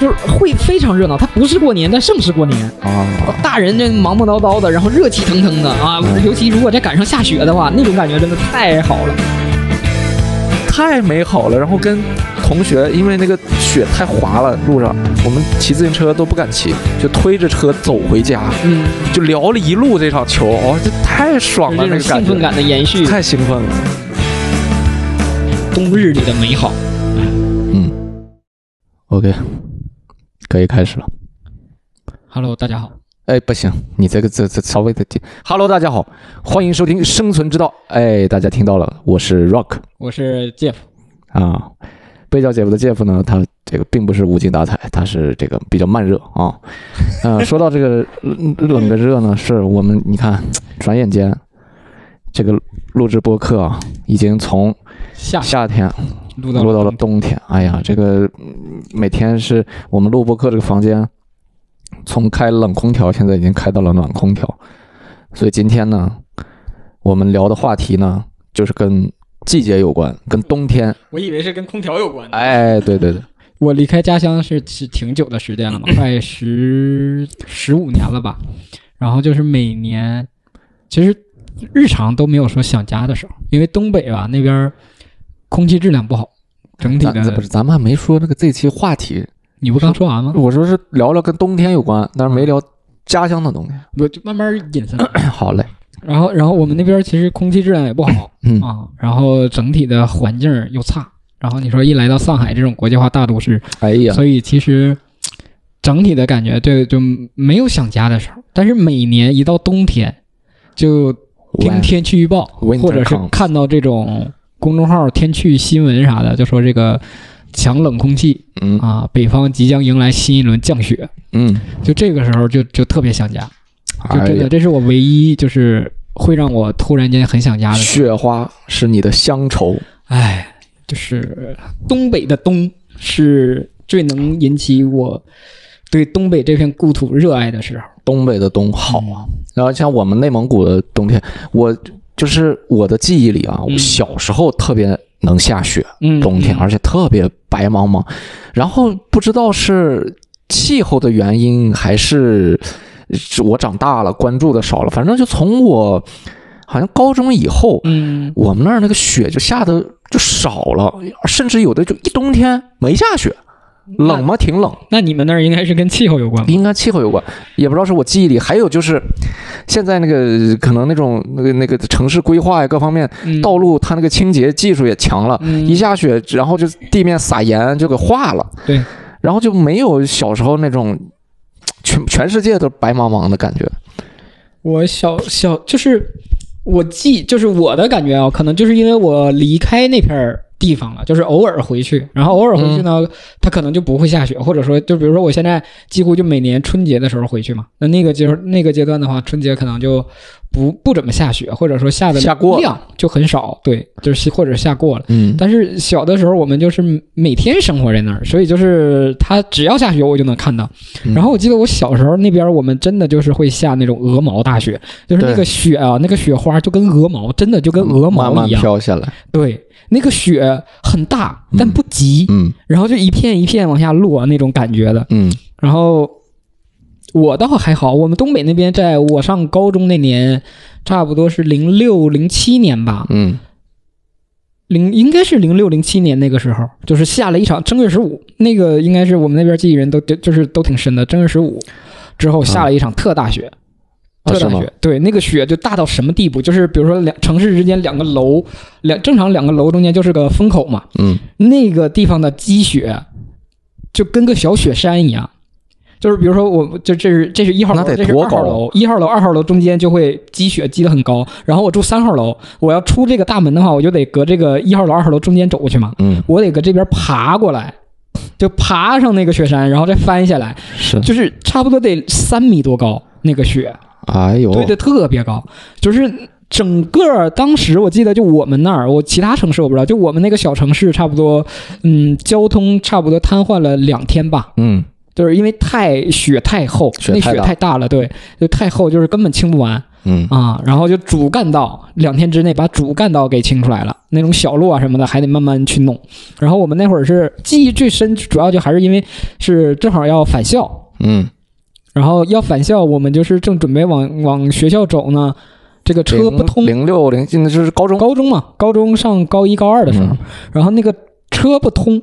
就是会非常热闹，它不是过年，但胜是过年。啊，大人这忙忙叨叨的，然后热气腾腾的啊，尤其如果再赶上下雪的话，那种感觉真的太好了。太美好了。然后跟同学，因为那个雪太滑了，路上我们骑自行车都不敢骑，就推着车走回家，嗯，就聊了一路这场球，哦，这太爽了，这那个感觉种兴奋感的延续，太兴奋了。冬日里的美好。嗯，OK，可以开始了。Hello，大家好，哎，不行，你这个这这稍微的听。Hello，大家好，欢迎收听《生存之道》。哎，大家听到了，我是 Rock 我是 Jeff。啊。被叫姐夫的 Jeff 呢，他这个并不是无精打采，他是这个比较慢热啊。嗯、说到这个冷冷跟热呢，是我们你看，转眼间这个录制播客啊，已经从夏夏天录到录到了冬天。哎呀，这个嗯每天是我们录播课这个房间，从开冷空调现在已经开到了暖空调，所以今天呢，我们聊的话题呢，就是跟季节有关，跟冬天。我以为是跟空调有关的。哎，对对对，我离开家乡是是挺久的时间了嘛，快十十五年了吧。然后就是每年，其实日常都没有说想家的时候，因为东北吧那边儿空气质量不好，整体的咱不是咱们还没说那个这期话题，你不刚说完吗？我说是聊聊跟冬天有关，但是没聊家乡的东西。我就慢慢引申。好嘞，然后，然后我们那边其实空气质量也不好嗯啊，然后整体的环境又差。然后你说一来到上海这种国际化大都市，哎呀，所以其实整体的感觉对就没有想家的时候。但是每年一到冬天，就听天气预报，或者是看到这种公众号天气新闻啥的，就说这个强冷空气嗯啊，北方即将迎来新一轮降雪。嗯，就这个时候就就特别想家，就真的，哎这是我唯一就是会让我突然间很想家的。雪花是你的乡愁。哎，就是东北的冬是最能引起我对东北这片故土热爱的时候。东北的冬好啊，然后像我们内蒙古的冬天，我就是我的记忆里啊，我嗯小时候特别能下雪，嗯，冬天，嗯。而且特别白茫茫，然后不知道是气候的原因，还是是我长大了关注的少了，反正就从我好像高中以后，嗯，我们那儿那个雪就下的就少了，甚至有的就一冬天没下雪，冷吗？挺冷。那你们那儿应该是跟气候有关吧？应该气候有关，也不知道是我记忆里。还有就是，现在那个可能那种那个那个城市规划呀，各方面嗯道路它那个清洁技术也强了，嗯一下雪然后就地面撒盐就给化了，对，然后就没有小时候那种全全世界都白茫茫的感觉。我小小就是我记，就是我的感觉啊，可能就是因为我离开那片儿地方了，就是偶尔回去，然后偶尔回去呢，它可能就不会下雪，或者说，就比如说我现在几乎就每年春节的时候回去嘛，那那个阶那个阶段的话，春节可能就不不怎么下雪，或者说下的下过量就很少，对，就是或者下过了。嗯，但是小的时候，我们就是每天生活在那儿，所以就是它只要下雪，我就能看到。嗯然后我记得我小时候那边，我们真的就是会下那种鹅毛大雪，就是那个雪啊，那个雪花就跟鹅毛，真的就跟鹅毛慢慢一样。飘下来。对，那个雪很大，但不急，嗯然后就一片一片往下落那种感觉的。嗯然后我倒还好，我们东北那边，在我上高中那年，差不多是零六零七年吧，嗯。零应该是零六零七年那个时候，就是下了一场正月十五，那个应该是我们那边记忆人都就就是都挺深的。正月十五之后下了一场特大雪，啊。特大雪，对，那个雪就大到什么地步？就是比如说两城市之间两个楼，两正常两个楼中间就是个风口嘛，嗯。那个地方的积雪就跟个小雪山一样。就是比如说我，就这是这是一号楼，那得这是多高啊？二号楼，一号楼、二号楼中间就会积雪积得很高。然后我住三号楼，我要出这个大门的话，我就得隔这个一号楼、二号楼中间走过去嘛。嗯，我得搁这边爬过来，就爬上那个雪山，然后再翻下来，是，就是差不多得三米多高那个雪，哎呦，对对，特别高，就是。整个当时我记得，就我们那儿，我其他城市我不知道，就我们那个小城市，差不多，嗯，交通差不多瘫痪了两天吧，嗯就是因为太雪太厚，那雪雪太大了，对，就太厚，就是根本清不完嗯啊。然后就主干道两天之内把主干道给清出来了，那种小路啊什么的还得慢慢去弄。然后我们那会儿是记忆最深，主要就还是因为是正好要返校，嗯，然后要返校，我们就是正准备往往学校走呢，这个车不通，零六零，现在就是高中，高中嘛，高中上高一高二的时候，嗯然后那个车不通。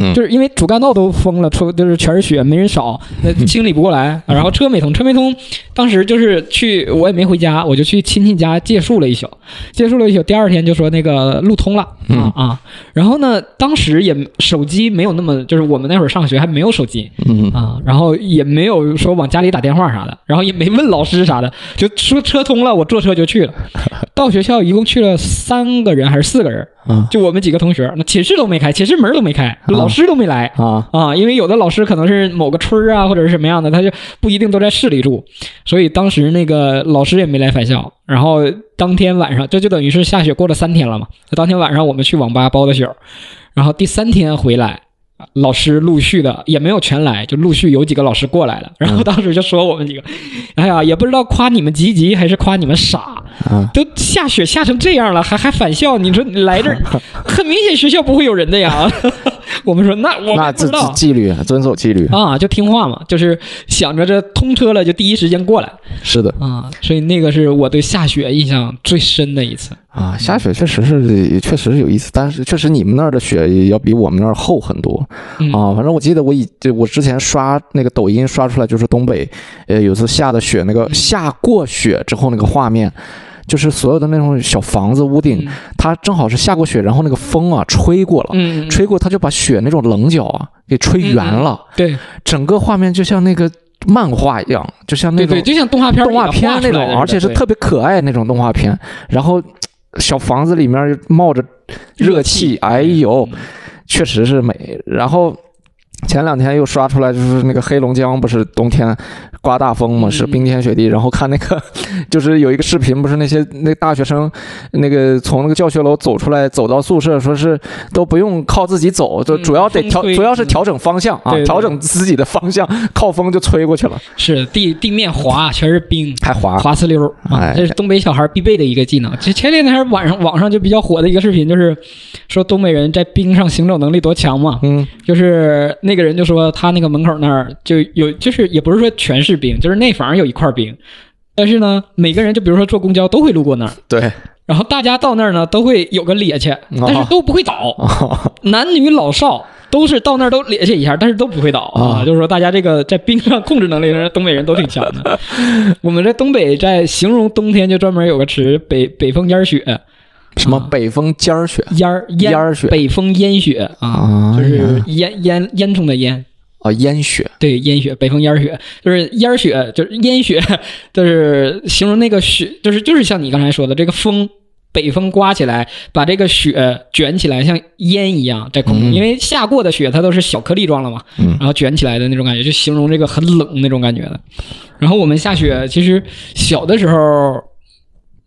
嗯就是因为主干道都封了，出就是全是雪，没人扫，那清理不过来。然后车没通，车没通，当时就是去，我也没回家，我就去亲戚家借宿了一宿，借宿了一宿。第二天就说那个路通了嗯啊啊。然后呢，当时也手机没有那么，就是我们那会儿上学还没有手机，嗯啊，然后也没有说往家里打电话啥的，然后也没问老师啥的，就说车通了，我坐车就去了。到学校一共去了三个人还是四个人，啊就我们几个同学，那寝室都没开，寝室门都没开，老师都没来。啊，啊，因为有的老师可能是某个村儿啊，或者是什么样的，他就不一定都在市里住，所以当时那个老师也没来返校。然后当天晚上，这就等于是下雪过了三天了嘛。当天晚上我们去网吧包的宿，然后第三天回来，老师陆续的也没有全来，就陆续有几个老师过来了。然后当时就说我们几个，哎呀，也不知道夸你们积极还是夸你们傻，啊，都下雪下成这样了，还还返校，你说你来这儿，很明显学校不会有人的呀。我们说 那我那这们不知道这纪律，遵守纪律，啊，就听话嘛，就是想着这通车了就第一时间过来是的啊，所以那个是我对下雪印象最深的一次。啊，下雪确实是确实是有意思，但是确实你们那儿的雪也要比我们那儿厚很多嗯啊。反正我记得我以就我之前刷那个抖音刷出来就是东北，呃，有次下的雪那个嗯下过雪之后那个画面。就是所有的那种小房子屋顶，嗯。它正好是下过雪，然后那个风啊吹过了，吹过它就把雪那种棱角啊给吹圆了，对。整个画面就像那个漫画一样，就像那种对对，就像动画片动画片那种，而且是特别可爱那种动画片。然后小房子里面冒着热气，哎呦，确实是美。然后前两天又刷出来，就是那个黑龙江不是冬天刮大风嘛，嗯是冰天雪地。然后看那个，就是有一个视频，不是那些那大学生那个从那个教学楼走出来，走到宿舍，说是都不用靠自己走，就嗯主要得调，主要是调整方向啊调整自己的方向，靠风就吹过去了，是地地面滑，全是冰。还滑。滑呲溜儿啊哎，这是东北小孩必备的一个技能。这前两天晚上网上就比较火的一个视频，就是说东北人在冰上行走能力多强嘛。嗯就是那个人就说他那个门口那儿就有，就是也不是说全是冰，就是内房有一块冰，但是呢，每个人就比如说坐公交都会路过那儿，对，然后大家到那儿呢都会有个趔趄，但是都不会倒，啊，男女老少。都是到那儿都趔趄一下，但是都不会倒啊。啊就是说，大家这个在冰上控制能力，东北人都挺强的。我们在东北在形容冬天就专门有个词“北北风烟雪什么啊。北风尖儿雪”，烟儿烟烟儿雪。北风烟雪啊，啊就是烟。烟烟囱的烟，啊烟雪。对，烟雪，北风烟儿雪，就是烟儿雪，就是烟雪，就是形容那个雪，就是就是像你刚才说的，这个风，北风刮起来，把这个雪卷起来，像烟一样在空中，嗯。因为下过的雪它都是小颗粒状了嘛，嗯。然后卷起来的那种感觉，就形容这个很冷那种感觉的。然后我们下雪，其实小的时候。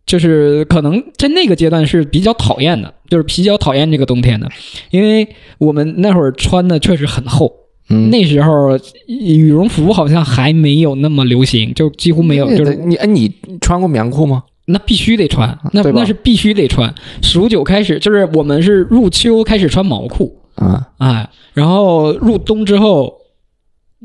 就是可能在那个阶段是比较讨厌的，就是比较讨厌这个冬天的，因为我们那会儿穿的确实很厚，嗯那时候羽绒服好像还没有那么流行，就几乎没有，就是你哎你穿过棉裤吗？那必须得穿，那那是必须得穿。数九开始，就是我们是入秋开始穿毛裤，啊哎，然后入冬之后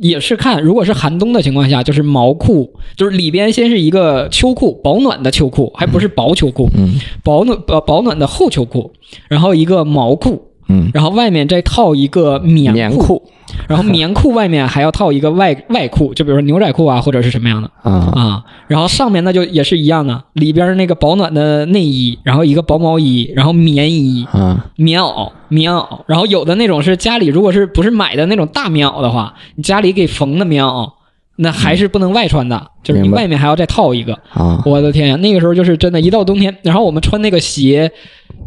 也是看，如果是寒冬的情况下，就是毛裤，就是里边先是一个秋裤，保暖的秋裤，还不是薄秋裤，嗯。保暖保保暖的厚秋裤，然后一个毛裤，嗯，然后外面再套一个棉棉裤然后棉裤外面还要套一个外外裤，就比如说牛仔裤啊，或者是什么样的啊啊。然后上面那就也是一样的，里边那个保暖的内衣，然后一个薄毛衣，然后棉衣、啊棉袄、棉袄，然后有的那种是家里如果是不是买的那种大棉袄的话，你家里给缝的棉袄，那还是不能外穿的，就是你外面还要再套一个。啊我的天呀，那个时候就是真的，一到冬天，然后我们穿那个鞋，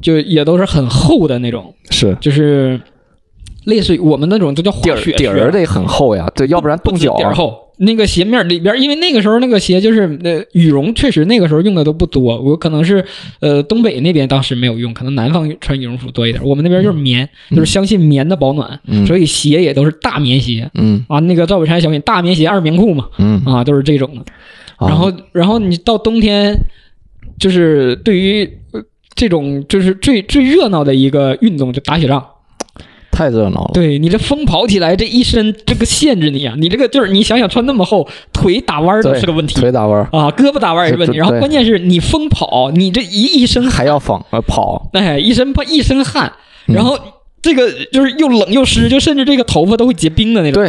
就也都是很厚的那种，是就是类似于我们那种都叫滑底儿雪底儿得很厚呀，对，要不然冻脚底儿厚。那个鞋面里边，因为那个时候那个鞋就是呃羽绒，确实那个时候用的都不多。我可能是呃东北那边当时没有用，可能南方穿羽绒服多一点。我们那边就是棉，就是相信棉的保暖，嗯所以鞋也都是大棉鞋嗯啊。那个赵本山小品大棉鞋二棉裤嘛，嗯，啊都是这种的。啊然后，然后你到冬天，就是对于呃这种就是最最热闹的一个运动，就打雪仗。太热闹了。对你这风跑起来，这一身这个限制你啊！你这个就是你想想穿那么厚，腿打弯儿都，是个问题腿打弯啊，胳膊打弯儿也是问题。然后关键是你风跑，你这一一身还要放呃跑，哎一身怕一身汗，嗯然后这个就是又冷又湿，就甚至这个头发都会结冰的那种。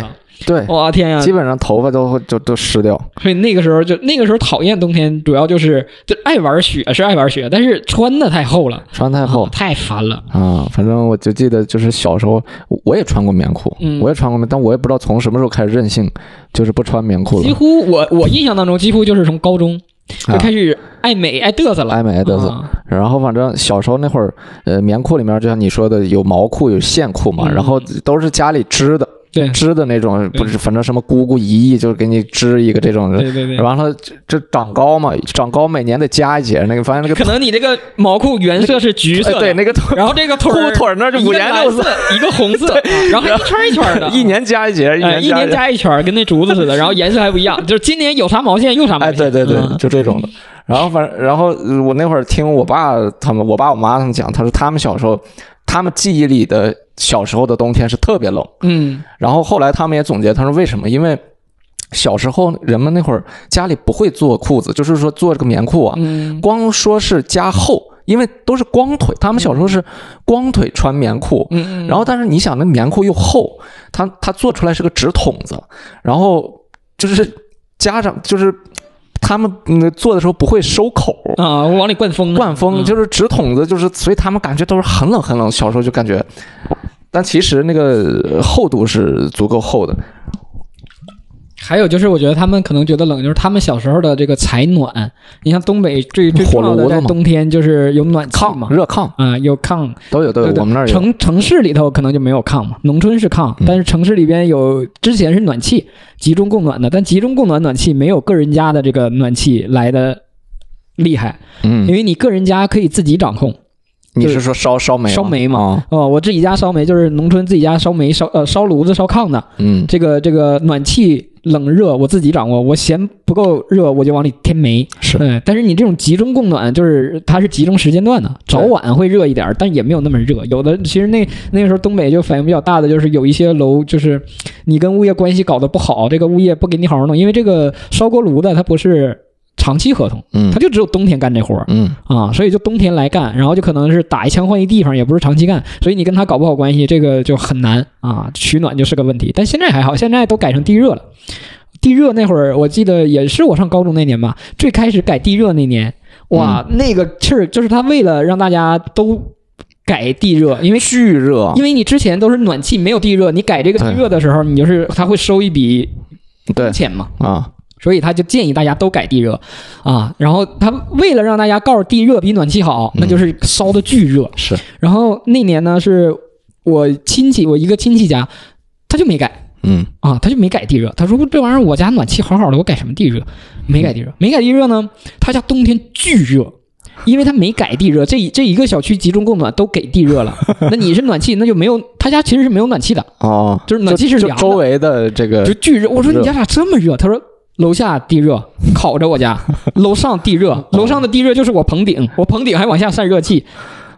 对，哇天呀！基本上头发都会就都湿掉。所以那个时候就那个时候讨厌冬天，主要就是就爱玩雪是爱玩雪，但是穿的太厚了，穿太厚啊太烦了。啊，反正我就记得，就是小时候我也穿过棉裤，嗯我也穿过棉，但我也不知道从什么时候开始任性，就是不穿棉裤了几。乎我我印象当中，几乎就是从高中就啊开始爱美爱嘚瑟了，爱美爱嘚瑟啊然后反正小时候那会儿，呃，棉裤里面就像你说的，有毛裤有线裤嘛，嗯然后都是家里织的，对织的那种，不是，反正什么姑姑姨姨就给你织一个这种的。对对对。完了，这这长高嘛，长高每年得加一节，那个发现那个可能你这个毛裤原色是橘色对那个腿然后这个腿裤腿那就五颜六色，一个红色，啊然后还一圈一圈的，一年加一节，一年年加一圈，跟那竹子似的，然后颜色还不一样，就是今年有啥毛线用啥毛哎，线。对对对，嗯就这种的。然后反正，然后呃我那会儿听我爸他们，我爸我妈他们讲，他说他们小时候，他们记忆里的小时候的冬天是特别冷。嗯然后后来他们也总结，他说为什么？因为小时候人们那会儿家里不会做裤子，就是说做这个棉裤啊，嗯光说是加厚，因为都是光腿，他们小时候是光腿穿棉裤。嗯嗯，然后，但是你想，那棉裤又厚，它它做出来是个直筒子，然后就是家长就是他们嗯做的时候不会收口，啊，往里灌风，灌风嗯就是纸筒子，就是所以他们感觉都是很冷很冷。小时候就感觉，但其实那个厚度是足够厚的。还有就是，我觉得他们可能觉得冷，就是他们小时候的这个采暖。你像东北最最重要的，在冬天就是有暖气嘛，热炕啊，有炕。都有都有，我们那儿。城城市里头可能就没有炕嘛，农村是炕，嗯但是城市里边有之前是暖气，集中供暖的，但集中供暖暖气没有个人家的这个暖气来的厉害，嗯因，为你个人家可以自己掌控。你是说烧烧煤吗？烧煤嘛啊哦，我自己家烧煤就是农村自己家烧煤烧呃烧炉子烧炕的，嗯这个这个暖气冷热我自己掌握，我嫌不够热我就往里添煤。是对，但是你这种集中供暖，就是它是集中时间段的，早晚会热一点儿，但也没有那么热。有的其实那那个时候东北就反应比较大的，就是有一些楼就是你跟物业关系搞得不好，这个物业不给你好好弄，因为这个烧锅炉的它不是长期合同，嗯。他就只有冬天干这活儿。嗯。啊，所以就冬天来干，然后就可能是打一枪换一地方，也不是长期干，所以你跟他搞不好关系，这个就很难啊，取暖就是个问题。但现在还好，现在都改成地热了。地热那会儿，我记得也是我上高中那年吧，最开始改地热那年，哇，那个气儿就是他为了让大家都改地热，因为巨热，因为你之前都是暖气没有地热，你改这个地热的时候，你就是他会收一笔对。钱嘛，啊，所以他就建议大家都改地热啊。然后他为了让大家告诉地热比暖气好，那就是烧的巨热。是然后那年呢，是我亲戚，我一个亲戚家，他就没改嗯啊，他就没改地热。他说这玩意儿我家暖气好好的，我改什么地热？没改地热，没改地热呢，他家冬天巨热。因为他没改地热，这一这一个小区集中供暖都给地热了，那你是暖气，那就没有他家其实是没有暖气的，哦，就是暖气是凉的周围的这个就巨热。我说你家咋这么热？他说楼下地热烤着我家，楼上地热，楼上的地热就是我棚顶，我棚顶还往下散热气。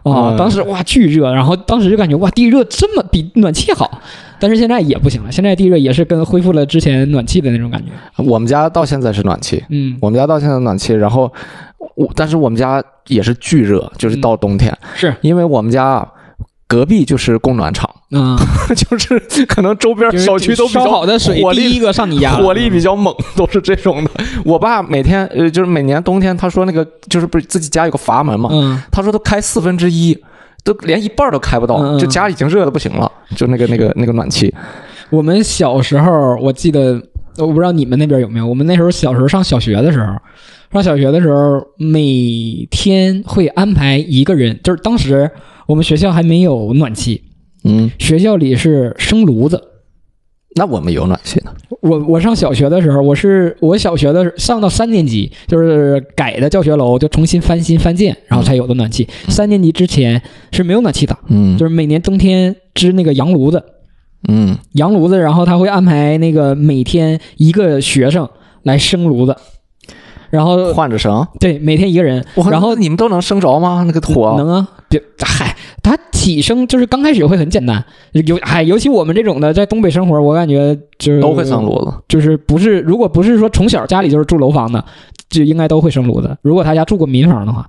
啊、嗯。当时哇巨热，然后当时就感觉哇地热这么比暖气好，但是现在也不行了，现在地热也是跟恢复了之前暖气的那种感觉。我们家到现在是暖气，嗯，我们家到现在暖气，然后我但是我们家也是巨热，就是到冬天，是。因为我们家啊隔壁就是供暖厂，嗯，就是可能周边小区都比较烧好的水火力第一个上你家，火力比较猛，都是这种的。我爸每天呃，就是每年冬天，他说那个就是不是自己家有个阀门嘛，嗯他说都开四分之一，都连一半都开不到，就家已经热的不行了，就那个那个那个暖气。我们小时候，我记得，我不知道你们那边有没有。我们那时候小时候上小学的时候，上小学的时候，每天会安排一个人，就是当时我们学校还没有暖气，嗯，学校里是生炉子。那我们有暖气呢。我我上小学的时候，我是我小学的上到三年级，就是改的教学楼，就重新翻新翻建，然后才有的暖气。三年级之前是没有暖气的，嗯就是每年冬天支那个洋炉子，嗯，洋炉子，然后他会安排那个每天一个学生来生炉子，然后换着生。对每天一个人，然后你们都能生着吗？那个火能啊，别嗨，他起生就是刚开始会很简单，尤嗨，尤其我们这种的在东北生活，我感觉就是都会生炉子。就是不是如果不是说从小家里就是住楼房的，就应该都会生炉子。如果他家住过民房的话。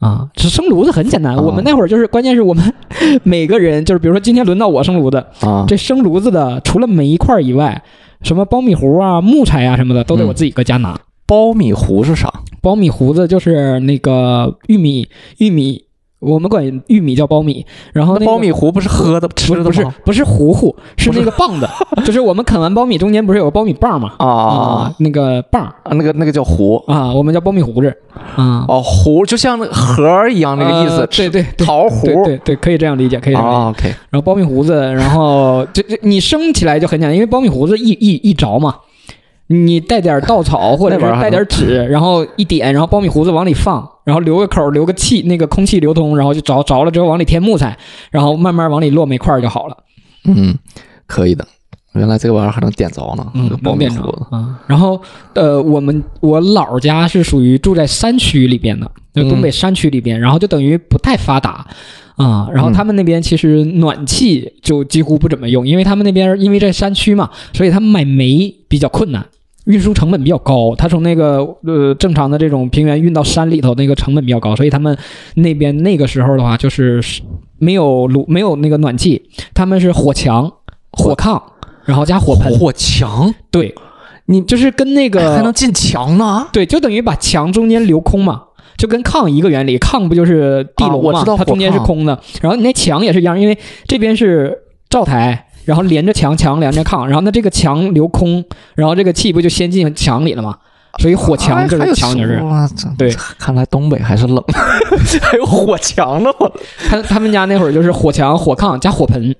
啊，这生炉子很简单。啊我们那会儿就是，关键是我们 每个人就是，比如说今天轮到我生炉子，啊，这生炉子的除了煤块以外，什么苞米糊啊、木材啊什么的，都得我自己搁家拿。苞米糊是啥？苞米糊子就是那个玉米，玉米我们管玉米叫苞米，然后、那苞米糊不是喝的吃不是不是？不是糊糊，是那个棒子，就是我们啃完苞米中间不是有个苞米棒吗？啊啊那个棒啊，那个那个叫糊。啊，我们叫苞米糊子啊，哦，糊就像那个盒儿一样那个意思呃，对对对。桃糊对对对，可以这样理解，可以这样理解。啊，OK，然后苞米糊子，然后这这你生起来就很简单，因为苞米糊子一一一着嘛，你带点稻草或者是带点纸，然后一点，然后苞米糊子往里放，然后留个口，留个气，那个空气流通，然后就着着了之后往里添木材，然后慢慢往里落煤块就好了。嗯，可以的。原来这个玩意儿还能点着呢，这个苞米糊子。啊。然后呃，我们我姥家是属于住在山区里边的，就东北山区里边，然后就等于不太发达。啊、然后他们那边其实暖气就几乎不怎么用，因为他们那边因为在山区嘛，所以他们买煤比较困难，运输成本比较高。他从那个呃正常的这种平原运到山里头，那个成本比较高，所以他们那边那个时候的话，就是没有炉没有那个暖气，他们是火墙、火炕，然后加火盆。火墙对，你就是跟那个还能进墙呢？对，就等于把墙中间留空嘛，就跟炕一个原理。炕不就是地笼嘛，它中间是空的，然后你那墙也是一样，因为这边是灶台。然后连着墙，墙连着炕，然后那这个墙留空，然后这个气不就先进墙里了吗？所以火墙就是墙就是，哇对，看来东北还是冷，还有火墙呢。我。他他们家那会儿就是火墙、火炕加火盆，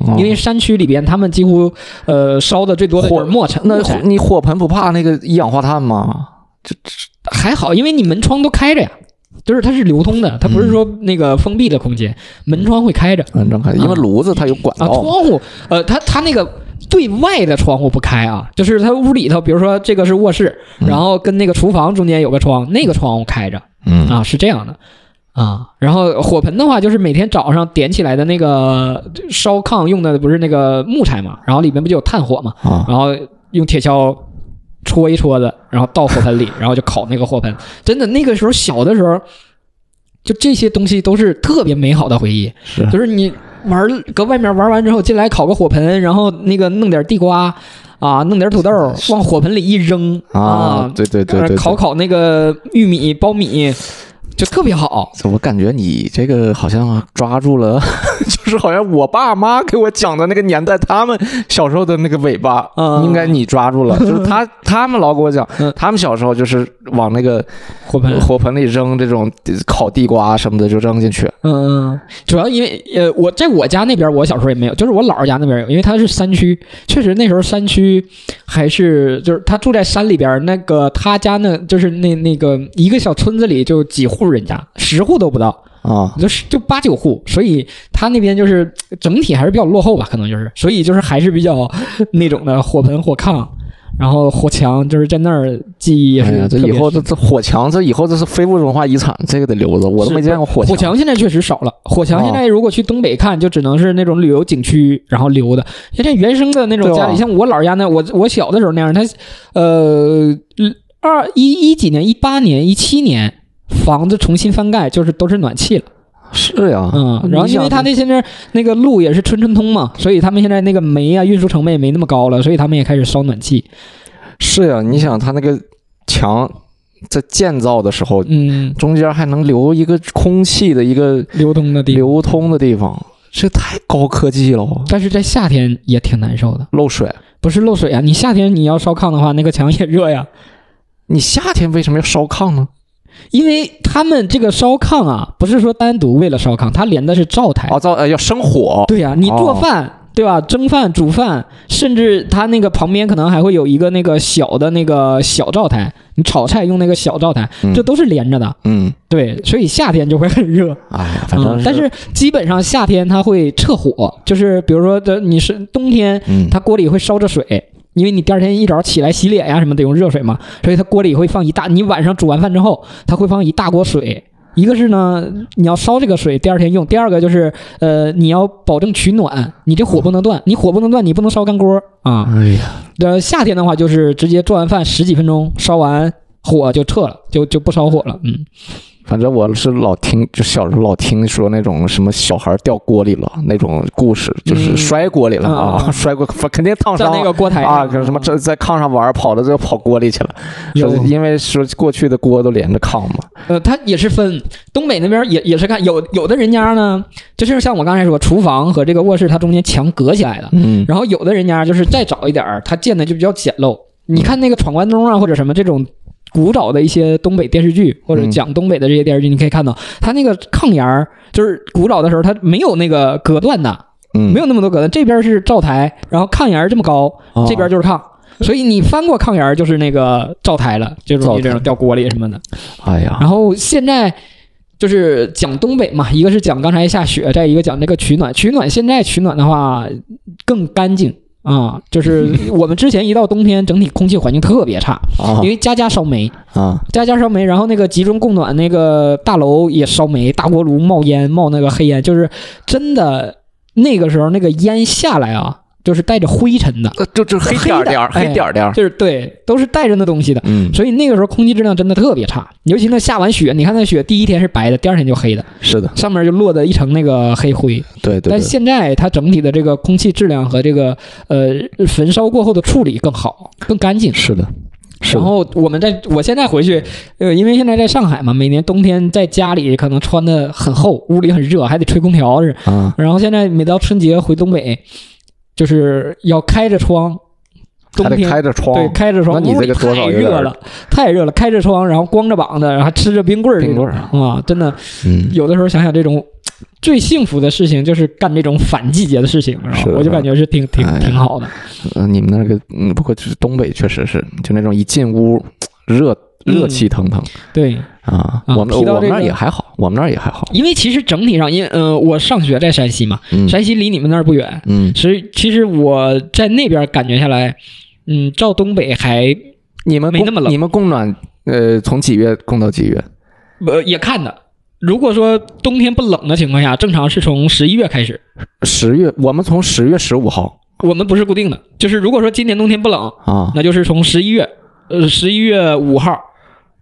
哦。因为山区里边他们几乎呃烧的最多的就是火磨柴，那你火盆不怕那个一氧化碳吗？这还好，因为你门窗都开着呀，就是它是流通的，它不是说那个封闭的空间，门窗会开着门窗开，因为炉子它有管啊。道。窗户，呃，它它那个对外的窗户不开啊，就是它屋里头，比如说这个是卧室，嗯然后跟那个厨房中间有个窗，那个窗户开着嗯啊，是这样的。啊，然后火盆的话，就是每天早上点起来的那个烧炕用的不是那个木材嘛，然后里面不就有炭火嘛，啊，然后用铁锹戳一戳子，然后倒火盆里，然后就烤那个火盆。真的，那个时候小的时候，就这些东西都是特别美好的回忆。是就是你玩搁外面玩完之后进来烤个火盆，然后那个弄点地瓜啊，弄点土豆往火盆里一扔啊，对对对对，对烤。烤那个玉米苞米，就特别好。这我感觉你这个好像抓住了，就是好像我爸妈给我讲的那个年代，他们小时候的那个尾巴，嗯应该你抓住了。就是他 他们老给我讲嗯，他们小时候就是往那个火盆，火盆里扔这种烤地瓜什么的，就扔进去。嗯，嗯，主要因为呃，我在我家那边，我小时候也没有，就是我姥姥家那边有，因为他是山区，确实那时候山区还是就是他住在山里边，那个他家那就是那那个一个小村子里就几户人家，十户都不到，啊，就是就八九户，所以他那边就是整体还是比较落后吧，可能就是，所以就是还是比较那种的火盆火炕。然后火墙就是在那儿记忆也是哎呀，这以后这这火墙，这以后这是非物质文化遗产，这个得留着。我都没见过火墙火墙现在确实少了，火墙现在如果去东北看，就只能是那种旅游景区，然后留的。现在原生的那种家里，像我姥儿家那，我我小的时候那样，他呃二一一几年，一八年、一七年，房子重新翻盖，就是都是暖气了是呀，嗯，然后因为他那现在那个路也是村村通嘛，所以他们现在那个煤啊运输成本也没那么高了，所以他们也开始烧暖气。是呀，你想他那个墙在建造的时候，嗯，中间还能留一个空气的一个流通的地，流通的地方，这太高科技了，但是在夏天也挺难受的，漏水。不是漏水啊，你夏天你要烧炕的话，那个墙也热呀。你夏天为什么要烧炕呢？因为他们这个烧炕啊，不是说单独为了烧炕，它连的是灶台。哦，灶呃要生火。对呀、你做哦饭。对吧？蒸饭、煮饭，甚至它那个旁边可能还会有一个那个小的那个小灶台，你炒菜用那个小灶台，嗯这都是连着的。嗯，对，所以夏天就会很热。哎呀，反正嗯，但是基本上夏天它会撤火，就是比如说这你是冬天，嗯，它锅里会烧着水，因为你第二天一早起来洗脸呀什么得用热水嘛，所以它锅里会放一大，你晚上煮完饭之后，它会放一大锅水。一个是呢，你要烧这个水，第二天用；第二个就是，呃，你要保证取暖，你这火不能断，你火不能断，你不能烧干锅啊。哎呀，呃，夏天的话就是直接做完饭十几分钟烧完火就撤了，就就不烧火了。嗯，反正我是老听，就小时候老听说那种什么小孩掉锅里了那种故事，就是嗯。摔锅里了啊，嗯。摔锅肯定烫在伤那个锅台上。啊，可什么这在炕上玩，跑到这跑锅里去了，因为说过去的锅都连着炕嘛，呃，它也是分东北那边也也是看有有的人家呢，就是像我刚才说，厨房和这个卧室它中间墙隔起来的，嗯。然后有的人家就是再早一点儿，他建的就比较简陋。你看那个闯关东啊，或者什么这种古早的一些东北电视剧，或者嗯讲东北的这些电视剧，你可以看到它那个炕沿儿，就是古早的时候，它没有那个隔断的，嗯，没有那么多隔断。这边是灶台，然后炕沿儿这么高，哦这边就是炕。所以你翻过炕沿儿就是那个灶台了，就容易这种掉锅里什么的。哎呀，然后现在就是讲东北嘛，一个是讲刚才下雪，再一个讲这个取暖。取暖现在取暖的话更干净啊、就是 我们之前一到冬天，整体空气环境特别差，啊。因为家家烧煤，啊，家家烧煤，然后那个集中供暖那个大楼也烧煤，大锅炉冒烟，冒那个黑烟，就是真的那个时候那个烟下来啊，就是带着灰尘的，呃就就黑黑点儿点黑点儿点儿，就是对，都是带着那东西的。嗯，所以那个时候空气质量真的特别差，尤其那下完雪，你看那雪第一天是白的，第二天就黑的，是的，上面就落的一层那个黑灰。对对对，但现在它整体的这个空气质量和这个呃焚烧过后的处理更好，更干净。是的，是的然后我们在我现在回去，呃，因为现在在上海嘛，每年冬天在家里可能穿的很厚，屋里很热，还得吹空调是。啊，然后现在每到春节回东北，就是要开着窗，冬天开着窗，对，开着窗，屋里那你这个多少太热了，太热了，开着窗，然后光着膀子，然后还吃着冰棍儿，冰棍儿啊，真的嗯，有的时候想想这种最幸福的事情就是干这种反季节的事情，然后是的。我就感觉是挺挺哎挺好的。呃，你们那个，嗯，不过就是东北确实是，就那种一进屋热热嗯。气腾腾。对，啊。啊我们我们那也还好，我们那儿也还好。因为其实整体上，因为呃，我上学在山西嘛，嗯山西离你们那儿不远，嗯，所以其实我在那边感觉下来，嗯，照东北还你们没那么冷你们供暖，呃，从几月供到几月？呃也看的。如果说冬天不冷的情况下，正常是从十一月开始。十月，我们从十月十五号我们不是固定的，就是如果说今年冬天不冷，啊，那就是从十一月，呃，十一月五号，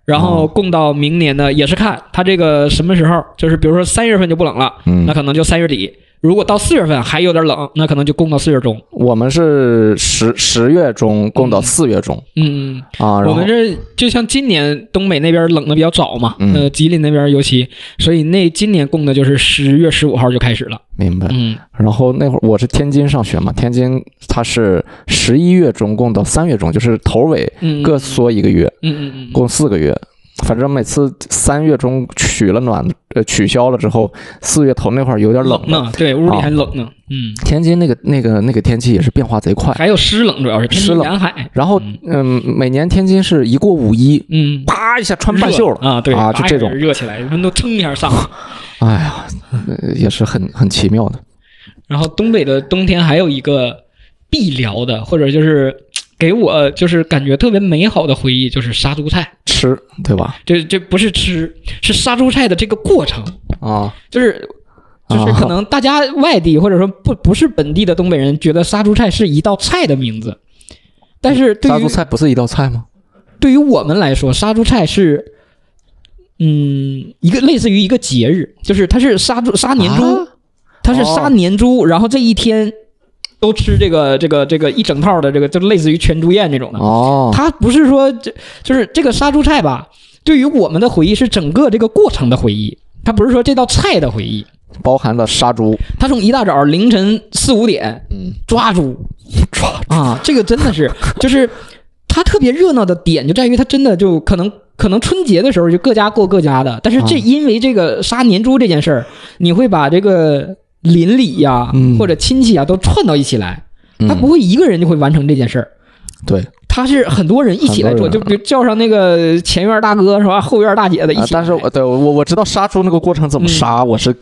然后哦。供到明年的，也是看它这个什么时候，就是比如说三月份就不冷了，嗯。那，可能就三月底；如果到四月份还有点冷，那可能就供到四月中。我们是十十月中供到嗯四月中嗯嗯，啊，我们这就像今年东北那边冷的比较早嘛，嗯呃，吉林那边尤其，所以那今年供的就是十月十五号就开始了。明白。嗯然后那会儿我是天津上学嘛，天津它是十一月中供到三月中，就是头尾嗯，各缩一个月，嗯嗯嗯共四个月。反正每次三月中取了暖，呃，取消了之后，四月头那会儿有点冷。冷呢，对，屋里啊还冷呢。嗯，天津那个那个那个天气也是变化贼快。还有湿冷，主要是湿冷。然后嗯，嗯，每年天津是一过五一，嗯，啪一下穿半袖了。啊，对啊就这种热起来，温度蹭一下上。哎呀，呃也是很很奇妙的。然后东北的冬天还有一个必聊的，或者就是给我就是感觉特别美好的回忆，就是杀猪菜。吃对吧？这这不是吃，是杀猪菜的这个过程，啊，就是。就是可能大家外地或者说不不是本地的东北人觉得杀猪菜是一道菜的名字，但是对杀猪菜不是一道菜吗？对于我们来说，杀猪菜是嗯一个类似于一个节日，就是它是杀猪杀年猪，啊它是杀年猪，然后这一天都吃这个这个这个一整套的这个，就类似于全猪宴这种的。哦，它不是说这就是这个杀猪菜吧？对于我们的回忆是整个这个过程的回忆，它不是说这道菜的回忆。包含了杀猪，他从一大早凌晨四五点嗯，抓猪抓啊，这个真的是 就是他特别热闹的点就在于他真的就可能可能春节的时候就各家过各家的，但是这啊因为这个杀年猪这件事儿，你会把这个邻里呀、嗯或者亲戚啊都串到一起来，他嗯不会一个人就会完成这件事儿。对，他是很多人一起来做，就比如叫上那个前院大哥是吧，后院大姐的一起、啊但是我对我我知道杀猪那个过程怎么嗯杀，我是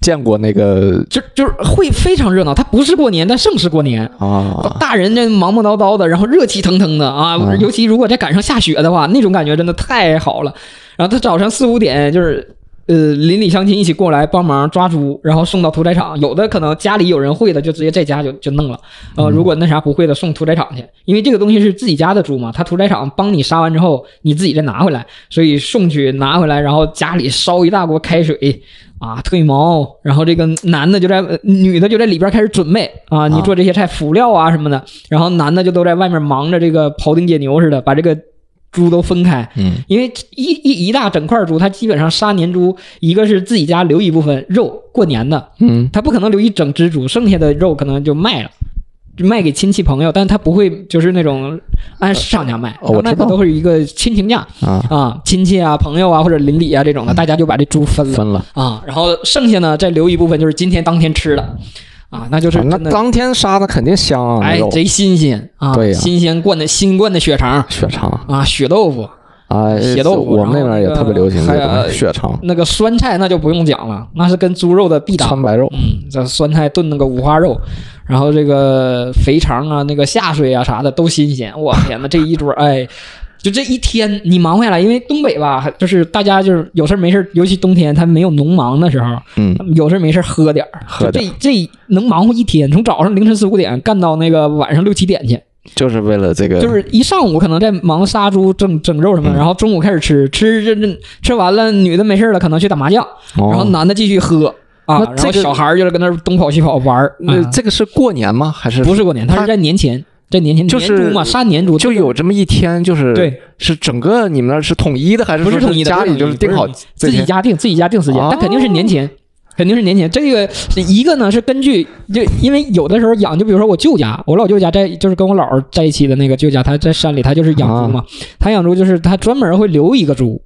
见过那个就就是会非常热闹。他不是过年，但胜是过年。啊，大人这忙忙叨叨的，然后热气腾腾的啊，嗯尤其如果再赶上下雪的话，那种感觉真的太好了。然后他早上四五点就是。呃，邻里乡亲一起过来帮忙抓猪，然后送到屠宰场。有的可能家里有人会的，就直接在家就就弄了。呃，如果那啥不会的，送屠宰场去，因为这个东西是自己家的猪嘛，他屠宰场帮你杀完之后，你自己再拿回来，所以送去拿回来，然后家里烧一大锅开水啊，褪毛，然后这个男的就在，呃女的就在里边开始准备啊，你做这些菜辅料啊什么的，然后男的就都在外面忙着这个庖丁解牛似的，把这个猪都分开。嗯。因为一一一大整块猪，它基本上杀年猪，一个是自己家留一部分肉过年的，嗯。他不可能留一整只猪，剩下的肉可能就卖了。就卖给亲戚朋友，但是他不会就是那种按市场价卖，哦我知道。他卖的都是一个亲情价。啊，啊，亲戚啊、朋友啊或者邻里啊这种的，大家就把这猪分了。分了。啊，然后剩下呢再留一部分就是今天当天吃的啊，那就是啊那当天杀的肯定香啊，哎贼新鲜啊，对呀新鲜灌的新灌的血肠血肠啊，血豆腐。啊，血豆腐我们那边也特别流行这个种血肠、那个酸菜那就不用讲了，那是跟猪肉的必搭。川白肉，嗯，这酸菜炖那个五花肉，然后这个肥肠啊、那个下水啊啥的都新鲜。我天呐，这一桌，哎，就这一天你忙下来，因为东北吧，就是大家就是有事儿没事儿，尤其冬天他没有农忙的时候，嗯。有事儿没事儿喝点儿，喝点就这这能忙活一天，从早上凌晨四五点干到那个晚上六七点去，就是为了这个，就是一上午可能在忙杀猪、整整肉什么，嗯。然后中午开始吃，吃这这吃完了，女的没事儿了可能去打麻将，哦。然后男的继续喝啊，那然后这小孩儿就是跟那儿东跑西跑玩儿。那啊这个是过年吗？还是不是过年，他他是在年前，在年前就是嘛，杀年猪就有这么一天？就是对，是整个你们那儿是统一的，还是不是统一的家里就是定好自己家定自己家定时间，哦。但肯定是年前。肯定是年前，这个一个呢是根据就因为有的时候养，就比如说我舅家，我老舅家在就是跟我姥儿在一起的那个舅家，他在山里，他就是养猪嘛，他养猪就是他专门会留一个猪，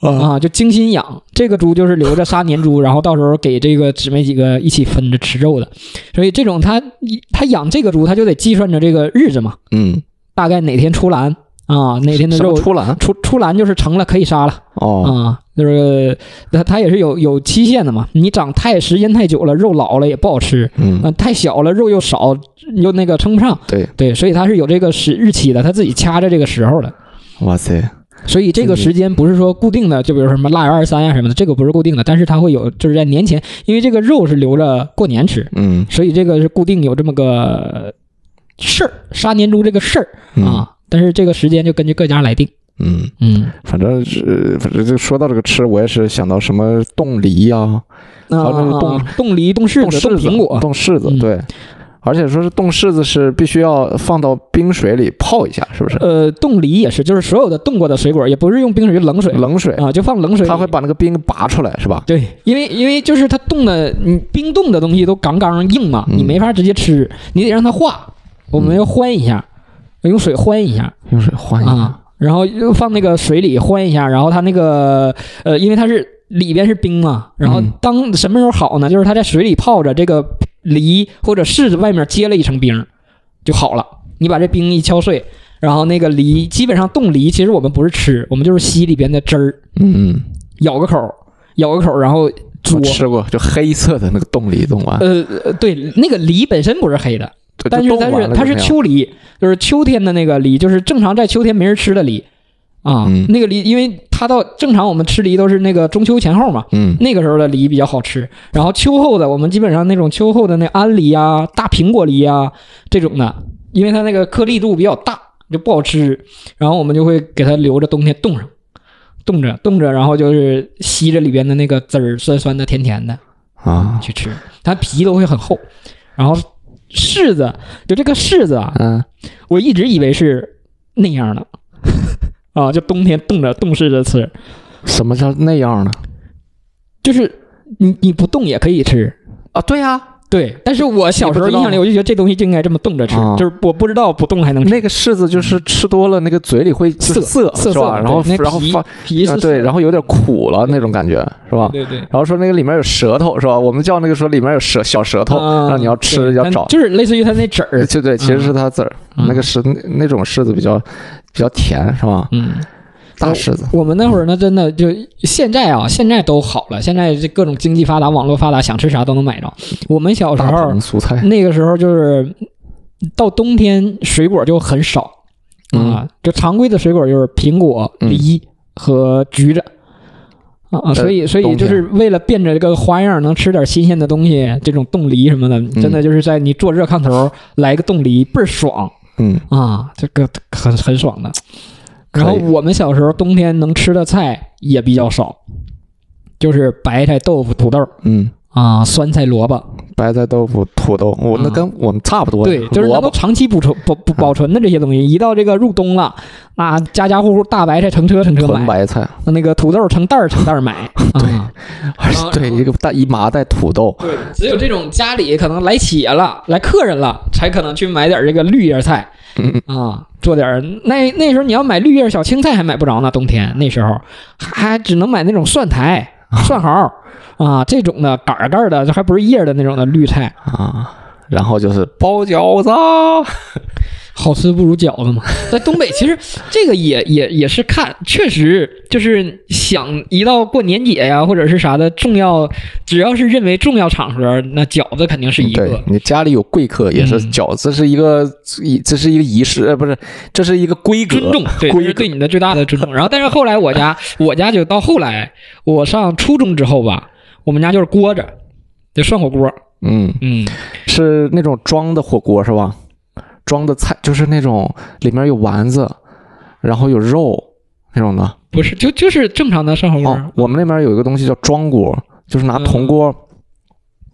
啊，就精心养这个猪，就是留着杀年猪，然后到时候给这个姊妹几个一起分着吃肉的。所以这种他他养这个猪，他就得计算着这个日子嘛，嗯，大概哪天出栏啊，哪天的肉出栏出出栏就是成了，可以杀了哦，啊。就是它它也是有有期限的嘛，你长太时间太久了，肉老了也不好吃。嗯啊，太小了，肉又少，又那个称不上。对对，所以它是有这个时日期的，它自己掐着这个时候的。哇塞，所以这个时间不是说固定的，就比如什么腊月二十三呀什么的，这个不是固定的，但是它会有，就是在年前，因为这个肉是留着过年吃，嗯所以这个是固定有这么个事儿，杀年猪这个事儿嗯啊。但是这个时间就根据各家来定。嗯，嗯，反正是反正就说到这个吃，我也是想到什么冻梨呀、啊冻啊冻梨、冻柿子、冻苹果，冻柿子，嗯对。而且说是冻柿子是必须要放到冰水里泡一下，是不是？呃，冻梨也是，就是所有的冻过的水果，也不是用冰水，冷水冷水，啊，就放冷水。它会把那个冰拔出来，是吧？对，因为因为就是它冻的，你冰冻的东西都刚刚硬嘛，嗯你没法直接吃，你得让它化。我们要欢一下，用水欢一下用水换一下。啊，然后又放那个水里换一下，然后它那个呃，因为它是里边是冰嘛，然后嗯当什么时候好呢？就是它在水里泡着，这个梨或者柿子外面结了一层冰就好了。你把这冰一敲碎，然后那个梨基本上冻梨，其实我们不是吃，我们就是吸里边的汁儿，嗯，咬个口，咬个口，然后我嘬。吃过，就黑色的那个冻梨冻完，呃，呃对，那个梨本身不是黑的，但是它就冻完是它是秋梨，就是秋天的那个梨，就是正常在秋天没人吃的梨啊。嗯那个梨，因为它到正常我们吃梨都是那个中秋前后嘛，嗯那个时候的梨比较好吃。然后秋后的我们基本上那种秋后的那安梨啊、大苹果梨啊这种的，因为它那个颗粒度比较大，就不好吃。然后我们就会给它留着冬天冻上。冻着冻着，然后就是吸着里边的那个汁儿，酸酸的、甜甜的啊，去吃，它皮都会很厚。然后柿子，就这个柿子啊，嗯，我一直以为是那样的啊，就冬天冻着冻柿子吃，什么叫那样呢就是你你不冻也可以吃。啊？对呀、对，但是我小时候印象里，我就觉得这东西就应该这么冻着吃，啊就是我不知道不冻还能吃那个柿子就是吃多了，那个嘴里会就是涩涩是吧？涩然后那然后发皮是啊对，然后有点苦了那种感觉是吧？对对。然后说那个里面有舌头是吧？我们叫那个说里面有舌小舌头，啊让你要吃要找。就是类似于它那籽儿，对对，其实是它籽儿，嗯那个柿那那种柿子比较比较甜是吧？嗯，大柿子，我们那会儿呢，真的就现在啊，现在都好了，现在这各种经济发达，网络发达，想吃啥都能买着。我们小时候蔬菜，那个时候就是到冬天水果就很少啊，就常规的水果就是苹果、嗯梨和橘子。啊啊！所以，所以就是为了变着这个花样，能吃点新鲜的东西，这种冻梨什么的，真的就是在你坐热炕头来个冻梨，倍儿爽嗯，啊！这个很很爽的。然后我们小时候冬天能吃的菜也比较少，就是白菜、豆腐、土豆嗯，啊，酸菜、萝卜，白菜、豆腐、土豆，我那啊跟我们差不多。对，就是能够，长期保存保保保存的这些东西，一到这个入冬了，啊，家家户户大白菜成车成车买，纯白菜，那个土豆成袋儿成袋儿买，对，对，一个大一麻袋土豆，对，只有这种家里可能来企业了，来客人了，才可能去买点这个绿叶菜。嗯，啊，做点儿那那时候你要买绿叶小青菜还买不着呢，冬天那时候还只能买那种蒜苔、蒜毫啊这种的杆儿杆儿的，这还不是叶儿的那种的绿菜，啊，然后就是包饺子，好吃不如饺子嘛。在东北，其实这个也也也是看，确实就是想一到过年节呀，或者是啥的重要，只要是认为重要场合，那饺子肯定是一对个。你家里有贵客也是嗯饺子，这是一个一这是一个仪式，呃，不是，这是一个规格，尊重，对，对你的最大的尊重。然后，但是后来我家，我家就到后来，我上初中之后吧，我们家就是锅着，就涮火锅。嗯，嗯，是那种装的火锅是吧？装的菜就是那种里面有丸子，然后有肉那种的。不是，就就是正常的涮火锅。哦，我们那边有一个东西叫装锅，就是拿嗯铜锅，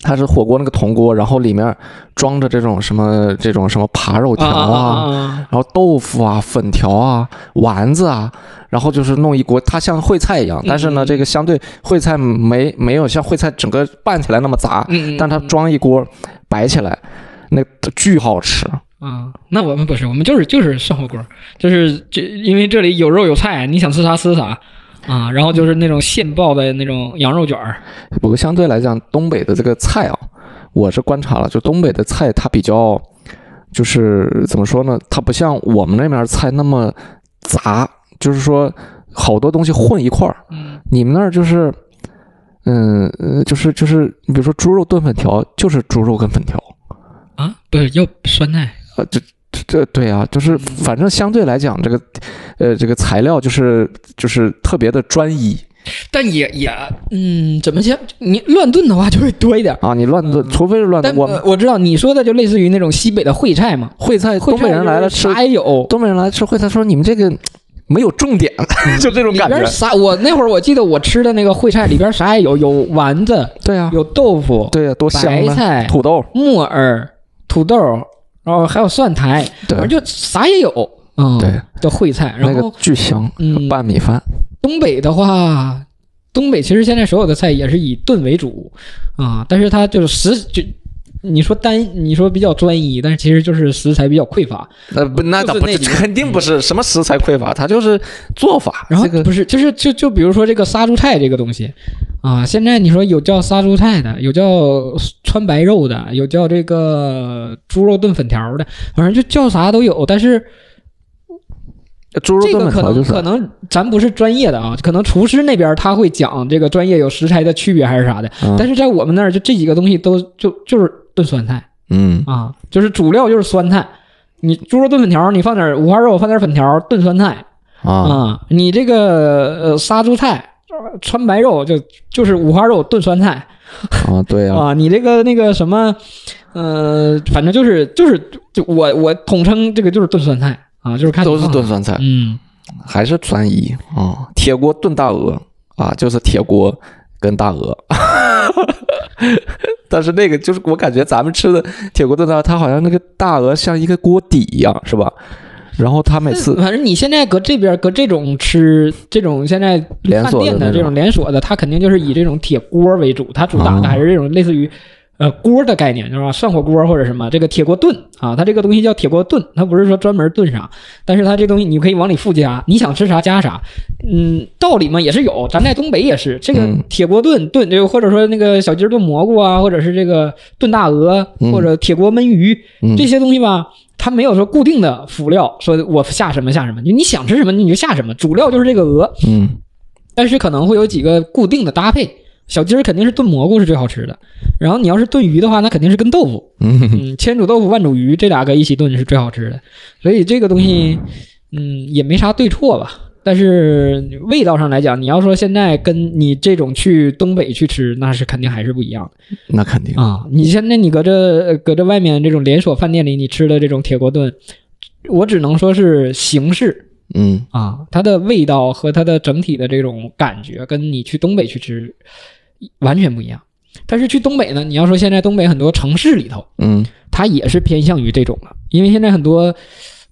它是火锅那个铜锅，然后里面装着这种什么这种什么扒肉条啊！然后豆腐啊、粉条啊、丸子啊，然后就是弄一锅，它像烩菜一样，但是呢，嗯这个相对烩菜没没有像烩菜整个拌起来那么杂，但它嗯装一锅摆起来，那巨好吃。啊，那我们不是，我们就是就是涮火锅，就是这因为这里有肉有菜，你想吃啥吃啥啊，然后就是那种现爆的那种羊肉卷儿，不过相对来讲，东北的这个菜啊，我是观察了，就东北的菜它比较，就是怎么说呢？它不像我们那边菜那么杂，就是说好多东西混一块儿。嗯你们那儿就是，嗯，呃就是就是，你比如说猪肉炖粉条，就是猪肉跟粉条，啊，不是要酸菜，呃，这这这对啊，就是反正相对来讲，这个呃这个材料就是就是特别的专一但也也嗯，怎么讲？你乱炖的话就会多一点。啊，你乱炖，除非是乱但炖。我呃我知道你说的就类似于那种西北的烩菜嘛，烩菜，东北人来了吃啥也有，东北人来吃烩菜说你们这个没有重点，就这种感觉。边啥？我那会儿我记得我吃的那个烩菜里边啥也有，有丸子，对啊、有豆腐，对啊、多香！白菜、土豆，木耳、土豆，然后还有蒜苔，对反正就啥也有。嗯，对，叫烩菜。那个然后巨香，嗯拌米饭。东北的话，东北其实现在所有的菜也是以炖为主啊，但是它就是食就。你说单，你说比较专一，但是其实就是食材比较匮乏。那，不，那倒不是，肯定不是什么食材匮乏，它就是做法。然后这个不是，就是就就比如说这个杀猪菜这个东西啊，现在你说有叫杀猪菜的，有叫川白肉的，有叫这个猪肉炖粉条的，反正就叫啥都有。但是猪肉炖这个可能可能咱不是专业的啊，可能厨师那边他会讲这个专业有食材的区别还是啥的，嗯但是在我们那儿就这几个东西都就就是炖酸菜嗯啊，就是主料就是酸菜。你猪肉炖粉条，你放点五花肉，放点粉条炖酸菜啊啊。你这个呃杀猪菜、呃川白肉就就是五花肉炖酸菜啊，对呀，啊。你这个那个什么，呃，反正就是就是就我我统称这个就是炖酸菜啊，就是看都是炖酸菜。嗯还是专一啊、铁锅炖大鹅啊，就是铁锅跟大鹅。但是那个就是我感觉咱们吃的铁锅炖大鹅，它好像那个大鹅像一个锅底一样，是吧？然后它每次反正你现在搁这边搁这种吃这种现在连饭锁的这种连锁的，它肯定就是以这种铁锅为主，它主打的啊还是这种类似于。呃，锅的概念是吧？涮火锅或者什么，这个铁锅炖啊，它这个东西叫铁锅炖，它不是说专门炖啥，但是它这东西你可以往里附加，你想吃啥加啥。嗯，道理嘛也是有，咱在东北也是，这个嗯铁锅炖炖这个，或者说那个小鸡儿炖蘑菇啊，或者是这个炖大鹅，嗯或者铁锅焖鱼，嗯这些东西吧，它没有说固定的辅料，说我下什么下什么，就你想吃什么你就下什么，主料就是这个鹅，嗯但是可能会有几个固定的搭配。小鸡儿肯定是炖蘑菇是最好吃的，然后你要是炖鱼的话，那肯定是跟豆腐，嗯嗯，千煮豆腐万煮鱼，这俩搁一起炖是最好吃的。所以这个东西，嗯，也没啥对错吧。但是味道上来讲，你要说现在跟你这种去东北去吃，那是肯定还是不一样的。那肯定啊，你现在你搁这搁这外面这种连锁饭店里，你吃的这种铁锅炖，我只能说是形式嗯啊，它的味道和它的整体的这种感觉，跟你去东北去吃完全不一样。但是去东北呢，你要说现在东北很多城市里头，嗯它也是偏向于这种了，因为现在很多。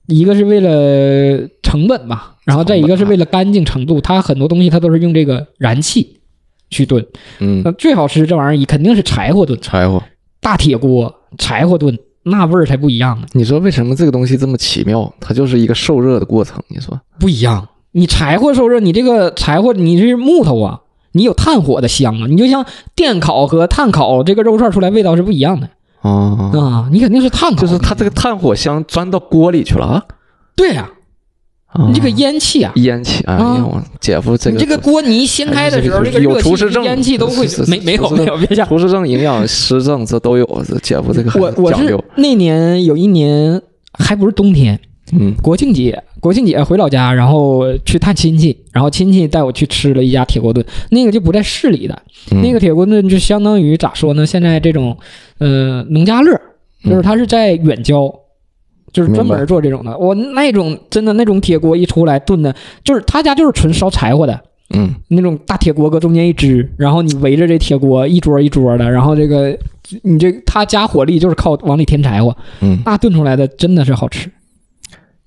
一个是为了成本嘛，然后再一个是为了干净程度，它很多东西它都是用这个燃气去炖。嗯那，最好吃这玩意儿肯定是柴火炖，柴火。大铁锅柴火炖，那味儿才不一样呢，你说为什么这个东西这么奇妙？它就是一个受热的过程。你说，不一样。你柴火受热，你这个柴火你是木头啊，你有炭火的香啊，你就像电烤和炭烤这个肉串出来味道是不一样的啊，啊，你肯定是炭烤，就是它这个炭火香钻到锅里去了啊！对呀、啊你这个烟气啊。烟气，哎呀，啊我姐夫这个你这个锅你一掀开的时候，哎这个热气有厨师、证烟气都会没没有没有，别想厨师证、营养师证这都有。这姐夫这个很我我是讲究，那年有一年还不是冬天，嗯。国庆节，国庆节回老家，然后去探亲戚，然后亲戚带我去吃了一家铁锅炖，那个就不在市里的，嗯。那个铁锅炖就相当于咋说呢？现在这种呃农家乐，就是它是在远郊。就是专门做这种的，我那种真的那种铁锅一出来炖的，就是他家就是纯烧柴火的。嗯。那种大铁锅，搁中间一支，然后你围着这铁锅一桌一桌的，然后这个你这他加火力就是靠往里添柴火，嗯，那炖出来的真的是好吃。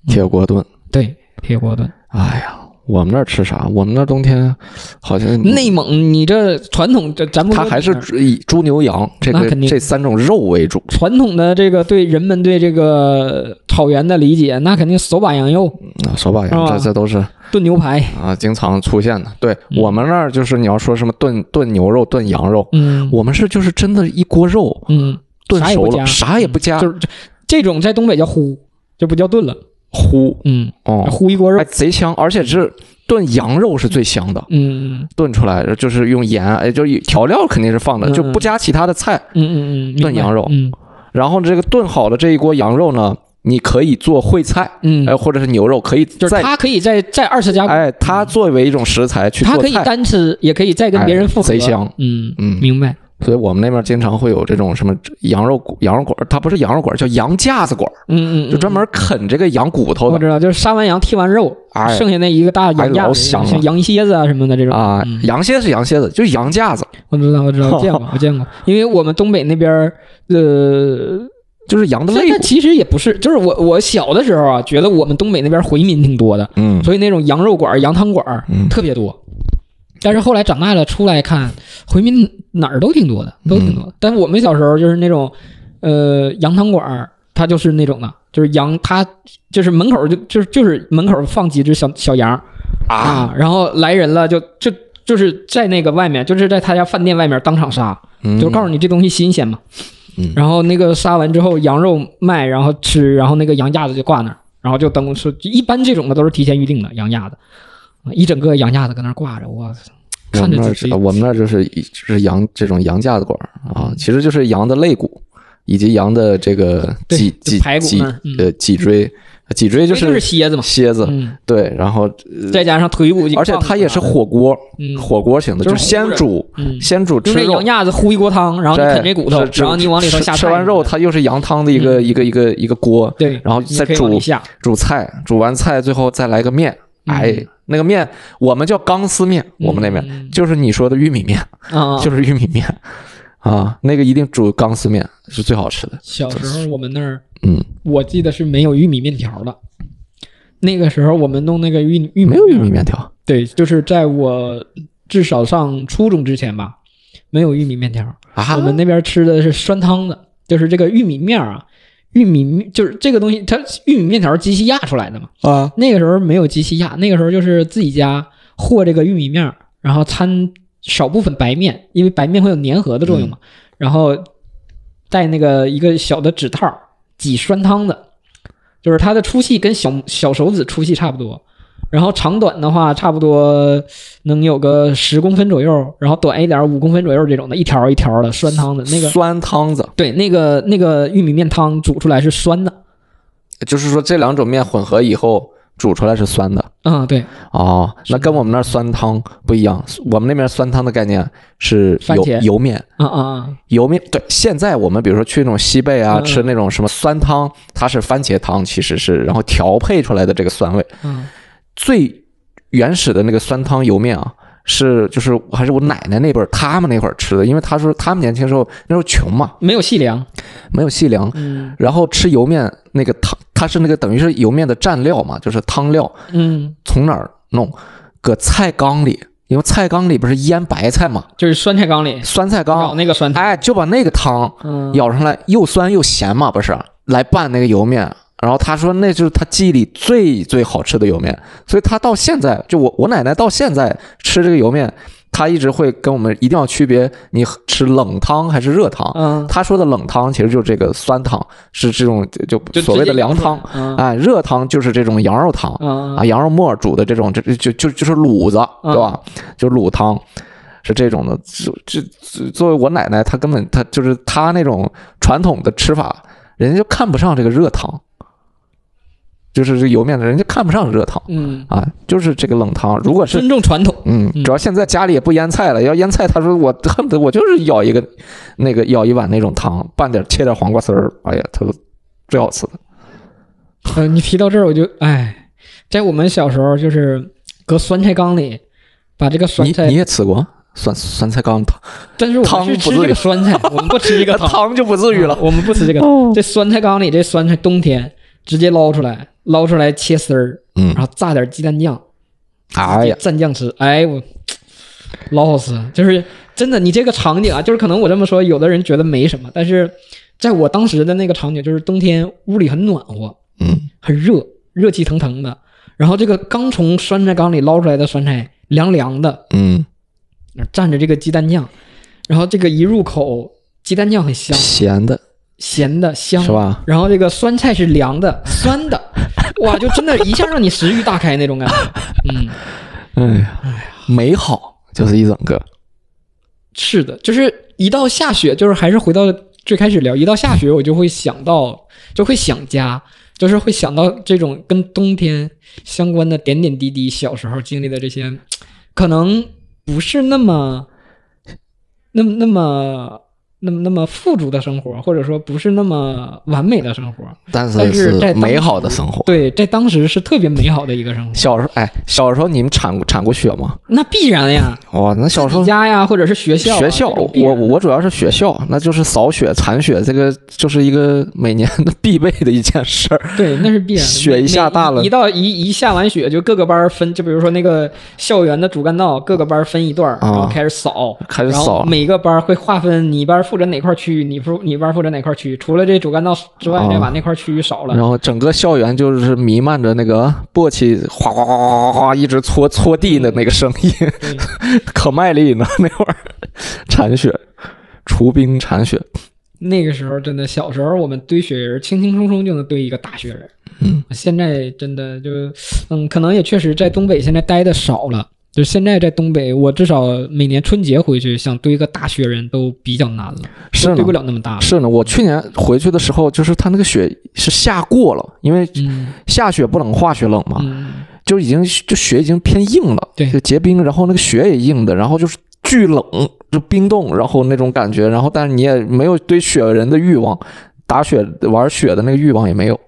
铁锅炖。对，铁锅炖。哎呀，我们那儿吃啥？我们那儿冬天好像内蒙，你这传统这咱不说它还是以猪牛羊这个这三种肉为主。传统的这个对人们对这个草原的理解，那肯定手把羊肉。啊，手把羊，这这都是炖牛排，啊经常出现的。对嗯。我们那儿就是你要说什么炖炖牛肉、炖羊肉，嗯。我们是就是真的一锅肉嗯，炖熟了，啥也不加。就是这这种在东北叫烀，就不叫炖了，烀嗯，哦，烀一锅肉。哎，，贼香，而且是炖羊肉是最香的，嗯炖出来就是用盐，哎，就是调料肯定是放的，嗯就不加其他的菜。嗯嗯嗯，炖羊肉嗯。然后这个炖好的这一锅羊肉呢，你可以做烩菜，嗯。哎，，或者是牛肉，可以就是再它可以再再二次加工，哎，它作为一种食材去做菜。它可以，单吃，也可以再跟别人复合，哎贼香。嗯嗯。明白，所以我们那边经常会有这种什么羊肉羊肉馆，它不是羊肉馆，叫羊架子馆，嗯嗯，就专门啃这个羊骨头的。我知道，就是杀完羊剔完肉，哎。剩下那一个大羊哎架子，老香了像羊蝎子啊什么的这种。啊嗯，羊蝎是羊蝎子，就是羊架子，我知道，我知道，见过，我见过，因为我们东北那边，呃，就是羊的肋骨。现在其实也不是，就是我我小的时候啊，觉得我们东北那边回民挺多的，嗯。所以那种羊肉馆、羊汤馆嗯。特别多。但是后来长大了出来看，回民哪儿都挺多的，都挺嗯多的。但是我们小时候就是那种，呃，羊汤馆儿，它就是那种的，就是羊，它就是门口就就是就是门口放几只小小羊啊，然后来人了就就就是在那个外面，就是在他家饭店外面当场杀，嗯就是告诉你这东西新鲜嘛。嗯然后那个杀完之后，羊肉卖，然后吃，然后那个羊架子就挂那儿，然后就等是。一般这种的都是提前预定的羊架子，啊一整个羊架子搁那儿挂着，我我们那儿看着就是我们那儿就是一就是羊这种羊架子馆儿啊，其实就是羊的肋骨以及羊的这个脊脊脊呃脊椎，脊椎就是蝎子嘛，蝎子，嗯，对，然后再加上腿骨，而且它也是，火锅嗯火锅型的，就是是先煮嗯，先煮吃肉羊。架子烀一锅汤，然后你啃这骨头，然后你往里头下吃吃完肉，它又是羊汤的一个一个一个一个锅，对，然后再煮下，煮菜，煮完菜最后再来个面哎，那个面我们叫钢丝面，我们那边嗯就是你说的玉米面，啊，就是玉米面啊，那个一定煮钢丝面是最好吃的。小时候我们那儿，嗯，我记得是没有玉米面条的。那个时候我们弄那个玉玉米没有玉米面，条对，就是在我至少上初中之前吧，没有玉米面条。啊我们那边吃的是酸汤的，就是这个玉米面啊，玉米就是这个东西，它玉米面条机器压出来的嘛。啊那个时候没有机器压，那个时候就是自己家和这个玉米面儿，然后掺少部分白面，因为白面会有粘合的作用嘛。然后带那个一个小的纸套挤酸汤的，就是它的粗细跟小小手指粗细差不多。然后长短的话，差不多能有个十公分左右，然后短一点五公分左右这种的，一条一条的酸汤的那个，酸汤子，对，那个那个玉米面汤煮出来是酸的，就是说这两种面混合以后煮出来是酸的。嗯，对，哦，那跟我们那儿酸汤不一样，我们那边酸汤的概念是油油面，啊啊啊，油面。对，现在我们比如说去那种西贝啊，嗯。吃那种什么酸汤，它是番茄汤，其实是然后调配出来的这个酸味。嗯最原始的那个酸汤油面啊，是就是还是我奶奶那辈儿他们那会儿吃的，因为他说他们年轻时候那时候穷嘛，没有细粮，没有细粮，嗯。然后吃油面那个汤，它是那个等于是油面的蘸料嘛，就是汤料，嗯，从哪儿弄？搁菜缸里，因为菜缸里不是腌白菜嘛，就是酸菜缸里。酸菜缸，那个酸汤，哎，就把那个汤嗯，舀上来，又酸又咸嘛，不是，来拌那个油面。然后他说那就是他记忆里最最好吃的油面，所以他到现在就我我奶奶到现在吃这个油面，她一直会跟我们一定要区别你吃冷汤还是热汤。嗯，他说的冷汤其实就是这个酸汤，是这种就就所谓的凉汤，嗯哎，热汤就是这种羊肉汤。嗯啊，羊肉末煮的这种，这这就就就是卤子，对吧？就卤汤是这种的。这这作为我奶奶，她根本她就是她那种传统的吃法，人家就看不上这个热汤，就是这油面的人家看不上热汤嗯，啊，就是这个冷汤。如果是尊重传统，嗯，嗯主要现在家里也不腌菜了，要腌菜，他说我恨不得我就是舀一个那个舀一碗那种汤，拌点切点黄瓜丝儿，哎呀，他说最好吃的。呃，你提到这儿，我就哎，在我们小时候就是搁酸菜缸里把这个酸菜你你，也吃过酸酸菜缸汤？但是我们是吃这个酸菜，我们不吃这个汤，汤就不至于了啊。我们不吃这个。哦这酸菜缸里这酸菜冬天直接捞出来，捞出来切丝儿，嗯。然，后炸点鸡蛋酱，哎呀，蘸酱吃，哎我老好吃，就是真的，你这个场景啊，就是可能我这么说，有的人觉得没什么，但是在我当时的那个场景，就是冬天屋里很暖和，嗯，很热，热气腾腾的，然后这个刚从酸菜缸里捞出来的酸菜凉凉的，嗯，蘸着这个鸡蛋酱，然后这个一入口，鸡蛋酱很香，咸的。咸的香。是？吧？然后这个酸菜是凉的、酸的，哇，就真的一下让你食欲大开那种感觉。嗯，哎呀，美好就是一整个。是的，就是一到下雪，就是还是回到最开始聊，一到下雪我就会想到，就会想家，就是会想到这种跟冬天相关的点点滴滴，小时候经历的这些，可能不是那么，那么那么。那么那么富足的生活，或者说不是那么完美的生活，但但是在美好的生活。对，在当时是特别美好的一个生活。小时候，哎，小时候你们铲过铲过雪吗？那必然呀，哇，那小时候家呀，或者是学校啊、学校，我我主要是学校，那就是扫雪、铲雪，这个就是一个每年的必备的一件事儿。对，那是必然的。雪一下大了每一到一一下完雪，就各个班儿分，就比如说那个校园的主干道，各个班儿分一段然后开始扫，开始扫每个班儿会划分你班负责哪块区域，你负你班负责哪块区域。除了这主干道之外，啊再把那块区域扫了。然后整个校园就是弥漫着那个簸箕哗哗哗哗哗哗一直搓搓地的那个声音，可卖力呢。那会儿铲雪、除冰铲雪，那个时候真的，小时候我们堆雪人，轻轻松松就能堆一个大雪人。嗯，现在真的就，嗯，可能也确实在东北现在待的少了。就现在在东北，我至少每年春节回去，想堆个大雪人都比较难了，是堆不了那么大。是呢。我去年回去的时候，就是它那个雪是下过了，因为嗯下雪不冷，化雪冷嘛，嗯，就已经就雪已经偏硬了，对就结冰，然后那个雪也硬的，然后就是巨冷，就冰冻，然后那种感觉，然后但是你也没有堆雪人的欲望，打雪玩雪的那个欲望也没有，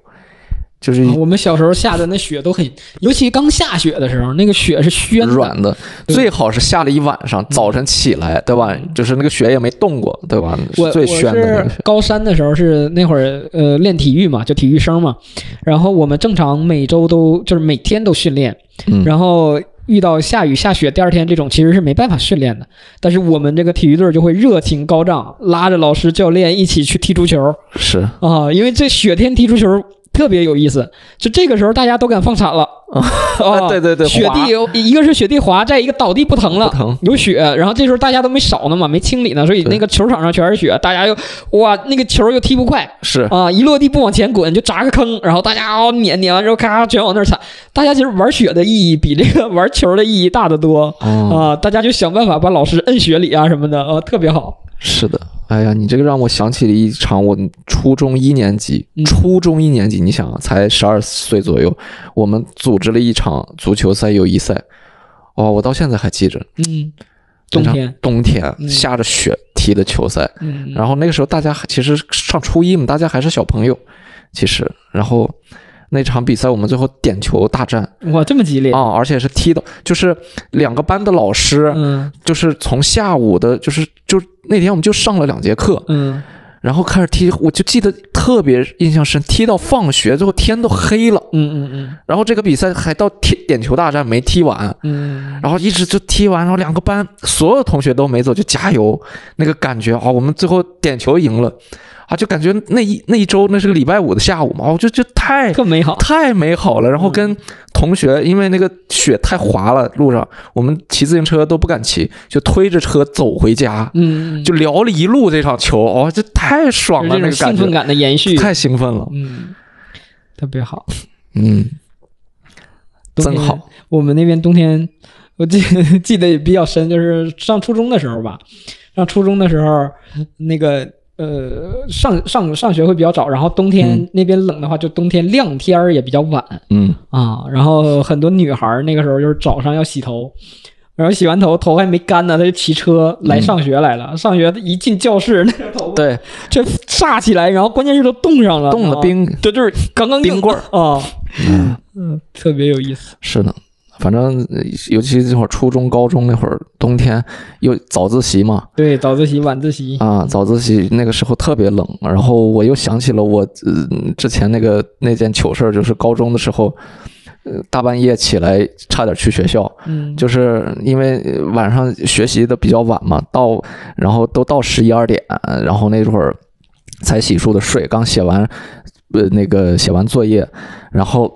就是啊我们小时候下的那雪都很，尤其刚下雪的时候，那个雪是暄，软的，最好是下了一晚上，早晨起来，对吧？就是那个雪也没动过，对吧？最暄的高三的时候是那会儿呃练体育嘛，就体育生嘛，然后我们正常每周都就是每天都训练，嗯然后遇到下雨下雪，第二天这种其实是没办法训练的，但是我们这个体育队就会热情高涨，拉着老师教练一起去踢足球是啊，因为这雪天踢足球。特别有意思，就这个时候大家都敢放铲了。啊！对对对雪地有一个是雪地滑，再一个倒地不疼。了，不疼。有雪，然后这时候大家都没扫呢嘛，没清理呢，所以那个球场上全是雪，大家又哇，那个球又踢不快是，啊，一落地不往前滚就砸个坑，然后大家哦撵撵完之后咔全往那儿铲，大家其实玩雪的意义比这个玩球的意义大得多哦，啊，大家就想办法把老师摁雪里啊什么的，啊，特别好。是的。哎呀，你这个让我想起了一场我初中一年级，嗯。初中一年级，你想啊，才十二岁左右，我们组织了一场足球赛友谊赛。哦，我到现在还记着，嗯，冬天，冬天嗯下着雪踢的球赛，嗯，然后那个时候大家其实上初一嘛，大家还是小朋友，其实，然后那场比赛我们最后点球大战哇，这么激烈，啊，而且是踢的，就是两个班的老师，嗯就是从下午的，就是就那天我们就上了两节课，嗯然后开始踢，我就记得特别印象深，踢到放学最后天都黑了，嗯嗯嗯。然后这个比赛还到踢点球大战没踢完，嗯。然后一直就踢完，然后两个班所有同学都没走，就加油，那个感觉啊，我们最后点球赢了，啊，就感觉那一那一周那是个礼拜五的下午嘛，我就就太美好。太美好了。然后跟同学，因为那个雪太滑了，路上我们骑自行车都不敢骑，就推着车走回家，嗯，就聊了一路这场球，哦，这太爽了，那个感觉种兴奋感的延续，太兴奋了，嗯，特别好。嗯，真好。我们那边冬天，我记 记得也比较深，就是上初中的时候吧。上初中的时候，那个呃，上上上学会比较早，然后冬天、嗯那边冷的话，就冬天亮天儿也比较晚嗯啊。然后很多女孩儿那个时候就是早上要洗头。然后洗完头，头还没干呢，她就骑车来上学来了。上学一进教室，那个头发对，这炸起来，然后关键是都冻上了，啊冻了冰，这就是刚刚硬冰棍儿啊，嗯。嗯，特别有意思。是的，反正呃尤其这会儿初中、高中那会儿，冬天又早自习嘛，对，早自习、晚自习，啊，早自习那个时候特别冷，然后我又想起了我呃之前那个那件糗事儿，就是高中的时候，呃大半夜起来差点去学校，嗯，就是因为呃晚上学习的比较晚嘛，到然后都到十一二点，然后那会儿才洗漱的睡，刚写完呃那个写完作业，然后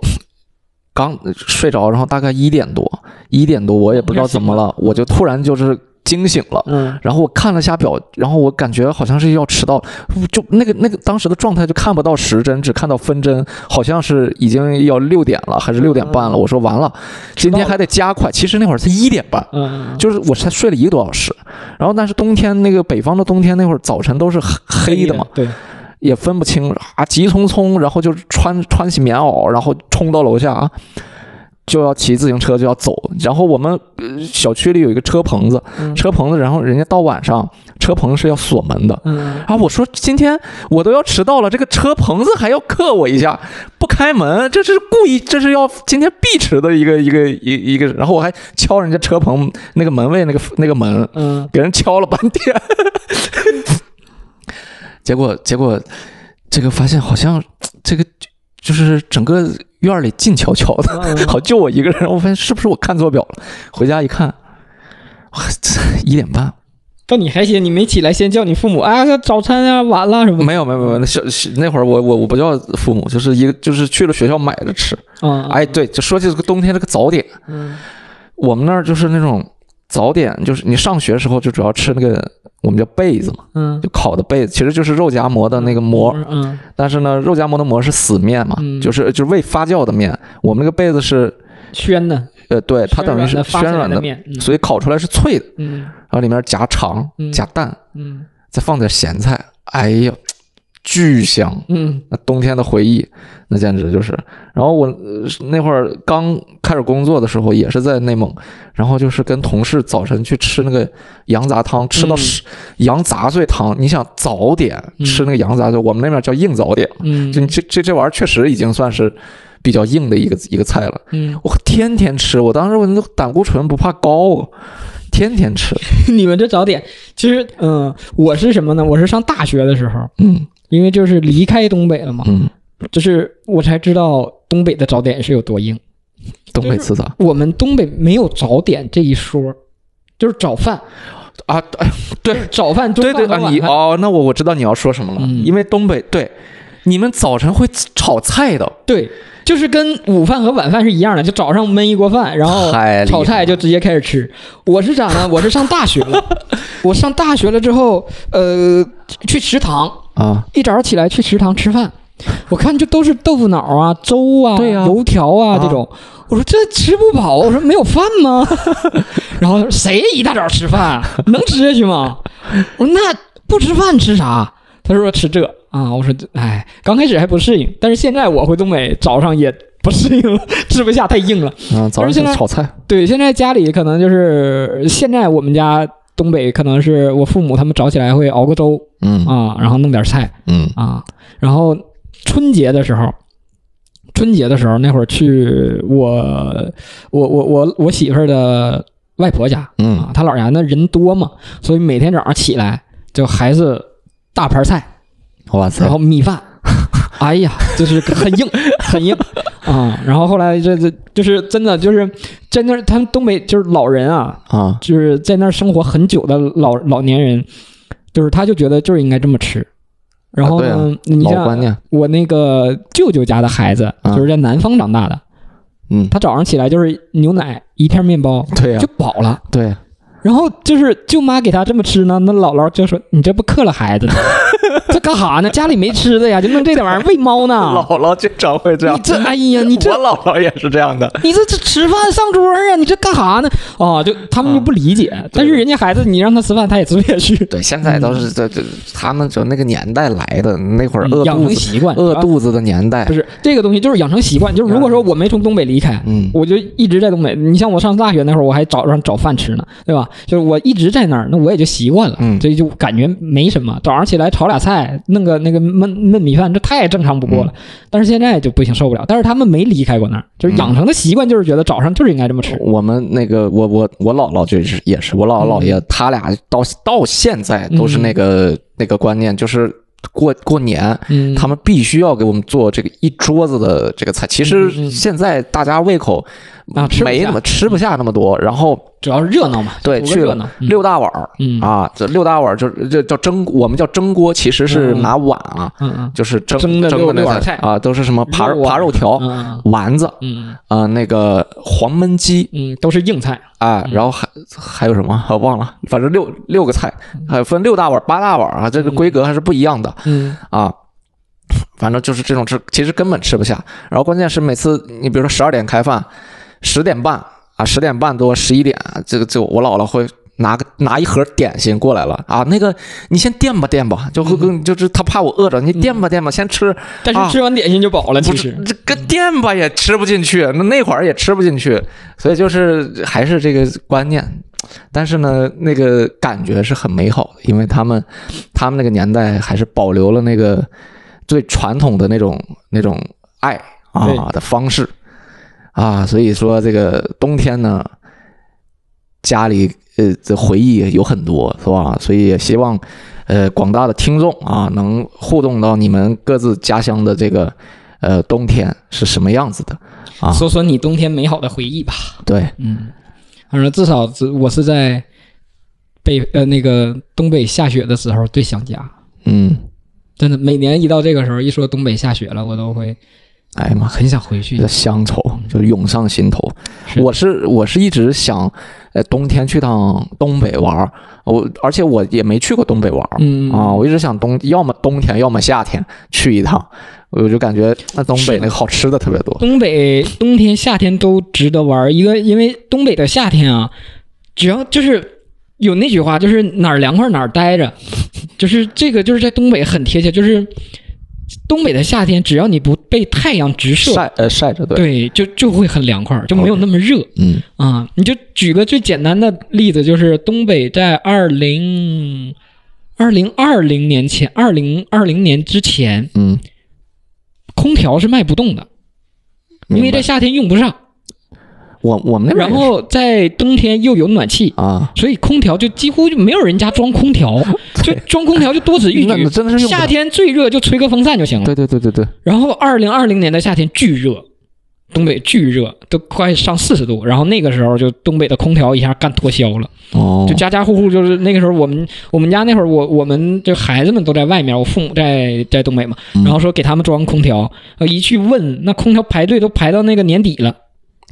刚睡着，然后大概一点多，一点多我也不知道怎么了，我就突然就是惊醒了。嗯然后我看了下表，然后我感觉好像是要迟到，就那个那个当时的状态就看不到时针，只看到分针，好像是已经要六点了，还是六点半了。嗯我说完了，今天还得加快。其实那会儿才一点半，嗯，就是我才睡了一个多小时。然后但是冬天那个北方的冬天那会儿早晨都是黑黑的嘛，，对，也分不清啊，急匆匆，然后就穿穿起棉袄，然后冲到楼下啊。就要骑自行车就要走，然后我们、呃、小区里有一个车棚子，嗯车棚子，然后人家到晚上车棚是要锁门的。嗯，啊，我说今天我都要迟到了，这个车棚子还要克我一下，不开门，这是故意，这是要今天必迟的一个一个一一个，然后我还敲人家车棚那个门卫那个那个门，嗯，给人敲了半天，结果结果这个发现好像 这个就是整个院里静悄悄的，嗯 好就我一个人，我发现是不是我看错表了？回家一看，哇，这一点半。到你还行，你没起来先叫你父母啊，早餐啊晚了什么，没有没有没有，那小小那会儿我我我不叫父母，就是一个就是去了学校买着吃。啊，哎，对，就说起这个冬天这个早点，嗯我们那儿就是那种早点，就是你上学的时候就主要吃那个我们叫被子嘛，嗯。就烤的被子，其实就是肉夹馍的那个馍，嗯但是呢，肉夹馍的馍是死面嘛，嗯。就是就是未发酵的面，我们那个被子是宣的，呃，对，它等于是发暄软的，的面，嗯。所以烤出来是脆的，嗯。然后里面夹肠嗯。夹蛋，嗯。再放点咸菜，哎呀，巨香。嗯那冬天的回忆，那简直就是。然后我呃那会儿刚开始工作的时候，也是在内蒙，然后就是跟同事早晨去吃那个羊杂汤，吃到嗯十、羊杂碎汤。你想早点嗯吃那个羊杂碎，我们那边叫硬早点，嗯就这这这玩意儿确实已经算是比较硬的一个一个菜了。嗯，我天天吃，我当时我那胆固醇不怕高啊，天天吃。你们这早点，其实嗯，我是什么呢？我是上大学的时候，嗯因为就是离开东北了嘛，嗯，就是我才知道东北的早点是有多硬。东北吃啥我们东北没有早点这一说，就是早饭，啊？哎对早饭、中对对啊，饭晚饭。你哦，那我我知道你要说什么了，嗯因为东北对，你们早晨会炒菜的，对，就是跟午饭和晚饭是一样的，就早上焖一锅饭，然后炒菜就直接开始吃。我是咋呢？我是上大学了，我上大学了之后，呃，去食堂，啊，一早起来去食堂吃饭，我看就都是豆腐脑啊、粥啊、对呀油条啊啊这种。我说这吃不饱，我说没有饭吗？然后他说谁一大早吃饭能吃下去吗？我说那不吃饭吃啥？他说吃这啊。我说哎，刚开始还不适应，但是现在我回东北早上也不适应了，吃不下太硬了。嗯，早上现在炒菜，对，现在家里可能就是现在我们家东北可能是我父母他们早起来会熬个粥嗯。啊，然后弄点菜。嗯。啊，然后春节的时候，春节的时候那会儿去我我我我我媳妇儿的外婆家啊嗯，她老家那人多嘛，所以每天早上起来就还是大盘菜，哇塞。然，后米饭，哎呀，就是很硬很硬啊。然后后来这这就是真的就是在那儿，他们东北就是老人啊，啊，就是在那儿生活很久的老老年人，就是他就觉得就是应该这么吃。然后呢，啊啊你像我那个舅舅家的孩子，啊就是在南方长大的，嗯，他早上起来就是牛奶一片面包对呀就饱了。对，然后就是舅妈给他这么吃呢，那姥姥就说：“你这不克了孩子呢？这干哈呢？家里没吃的呀，就弄这点玩意儿喂猫呢？姥姥经常会这样你，这哎呀，你这我姥姥也是这样的，你这这吃饭上桌啊，你这干哈呢？啊，就他们就不理解，但是人家孩子你让他吃饭，他也吃不下去。对，现在都是这这他们就那个年代来的，那会儿饿嗯养肚子成习惯，啊饿肚子的年代不，是这个东西，就是养成习惯。就是如果说我没从东北离开，嗯我就一直在东北。你像我上大学那会儿，我还早上找饭吃呢，对吧？就是我一直在那儿，那我也就习惯了，嗯所以就感觉没什么。早上起来炒俩菜，弄个那个焖焖米饭，这太正常不过嗯了。但是现在就不行，受不了。但是他们没离开过那儿，就是养成的习惯，就是觉得早上就是应该这么吃。我们那个我我我姥姥就是也是我姥姥姥爷，他俩到到现在都是那个、那个观念，就是过过年。嗯，他们必须要给我们做这个一桌子的这个菜。其实现在大家胃口啊吃没那么吃不下那么多，然后主要是热闹嘛，对去了六大碗儿嗯啊，这六大碗儿就这叫蒸，我们叫蒸锅，其实是嗯拿碗啊，嗯嗯。就是蒸蒸的那六六碗菜菜啊，都是什么扒扒肉条、嗯丸子嗯啊，那个黄焖鸡嗯，都是硬菜。啊，然后还还有什么？我忘了，反正六六个菜，还分六大碗、八大碗啊，这个规格还是不一样的嗯。啊。反正就是这种吃，其实根本吃不下。然后关键是每次你比如说十二点开饭，十点半啊，十点半多十一点，这个就我姥姥会拿个拿一盒点心过来了啊，那个你先垫吧垫吧，就会跟就是他怕我饿着，你垫吧垫吧，先吃。但啊是吃完点心就饱了，其不实这个垫吧也吃不进去，那那会儿也吃不进去，所以就是还是这个观念。但是呢，那个感觉是很美好的，因为他们他们那个年代还是保留了那个最传统的那种那种爱啊的方式啊，所以说这个冬天呢，家里呃这回忆有很多，是吧？所以也希望呃广大的听众啊，能互动到你们各自家乡的这个呃冬天是什么样子的啊？说说你冬天美好的回忆吧。对，嗯，反正至少是我是在北呃那个东北下雪的时候最想家。嗯，真的，每年一到这个时候，一说东北下雪了，我都会哎呀妈，很想回去这。乡愁就涌上心头。是我是我是一直想，呃，冬天去趟东北玩儿。我而且我也没去过东北玩儿、嗯啊，我一直想冬要么冬天要么夏天去一趟。我就感觉那东北那个好吃的特别多。东北冬天、夏天都值得玩儿。一个，因为东北的夏天啊，只要就是有那句话，就是哪儿凉快哪儿待着，就是这个就是在东北很贴切，就是东北的夏天，只要你不被太阳直射，晒呃晒着对，对，就就会很凉快，就没有那么热。嗯。啊，你就举个最简单的例子，就是东北在二零二零二零年前，二零二零年之前，嗯，空调是卖不动的，因为在夏天用不上，我我们那边然后在冬天又有暖气。啊，所以空调就几乎就没有人家装空调，就装空调就多此一举。真的是用夏天最热就吹个风扇就行了。对对对对对，然后二零二零年的夏天巨热，东北巨热，都快上四十度。然后那个时候就东北的空调一下干脱销了，哦，就家家户户就是那个时候我们我们家那会儿我我们就孩子们都在外面，我父母在在东北嘛，嗯然后说给他们装空调，呃一去问那空调排队都排到那个年底了，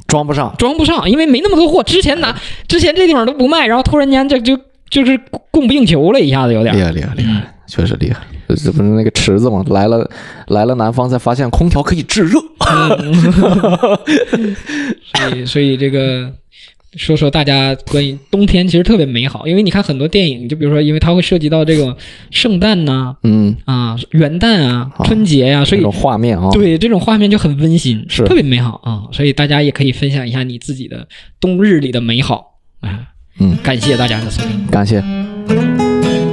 装不上，装不上，因为没那么多货。之前拿 之前这地方都不卖，然后突然间这就就是供不应求了，一下子有点厉。害厉害厉害，确实厉害。这这不是那个池子吗？来了来了南方才发现空调可以制热。所以所以这个说说大家关于冬天其实特别美好，因为你看很多电影，就比如说因为它会涉及到这个圣诞呐嗯，啊元旦啊春节呀、所以这种画面啊，对这种画面就很温馨，是特别美好啊。所以大家也可以分享一下你自己的冬日里的美好啊。嗯感谢大家的收听。感谢。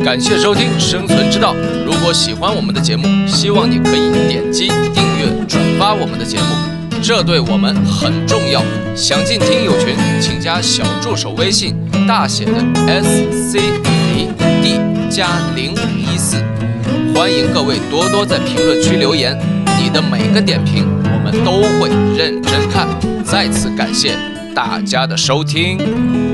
感谢收听《生存之道》。如果喜欢我们的节目，希望你可以点击订阅、转发我们的节目，这对我们很重要。想进听友群，请加小助手微信，大写的 S C A D 加零五一四。欢迎各位多多在评论区留言，你的每个点评我们都会认真看。再次感谢大家的收听。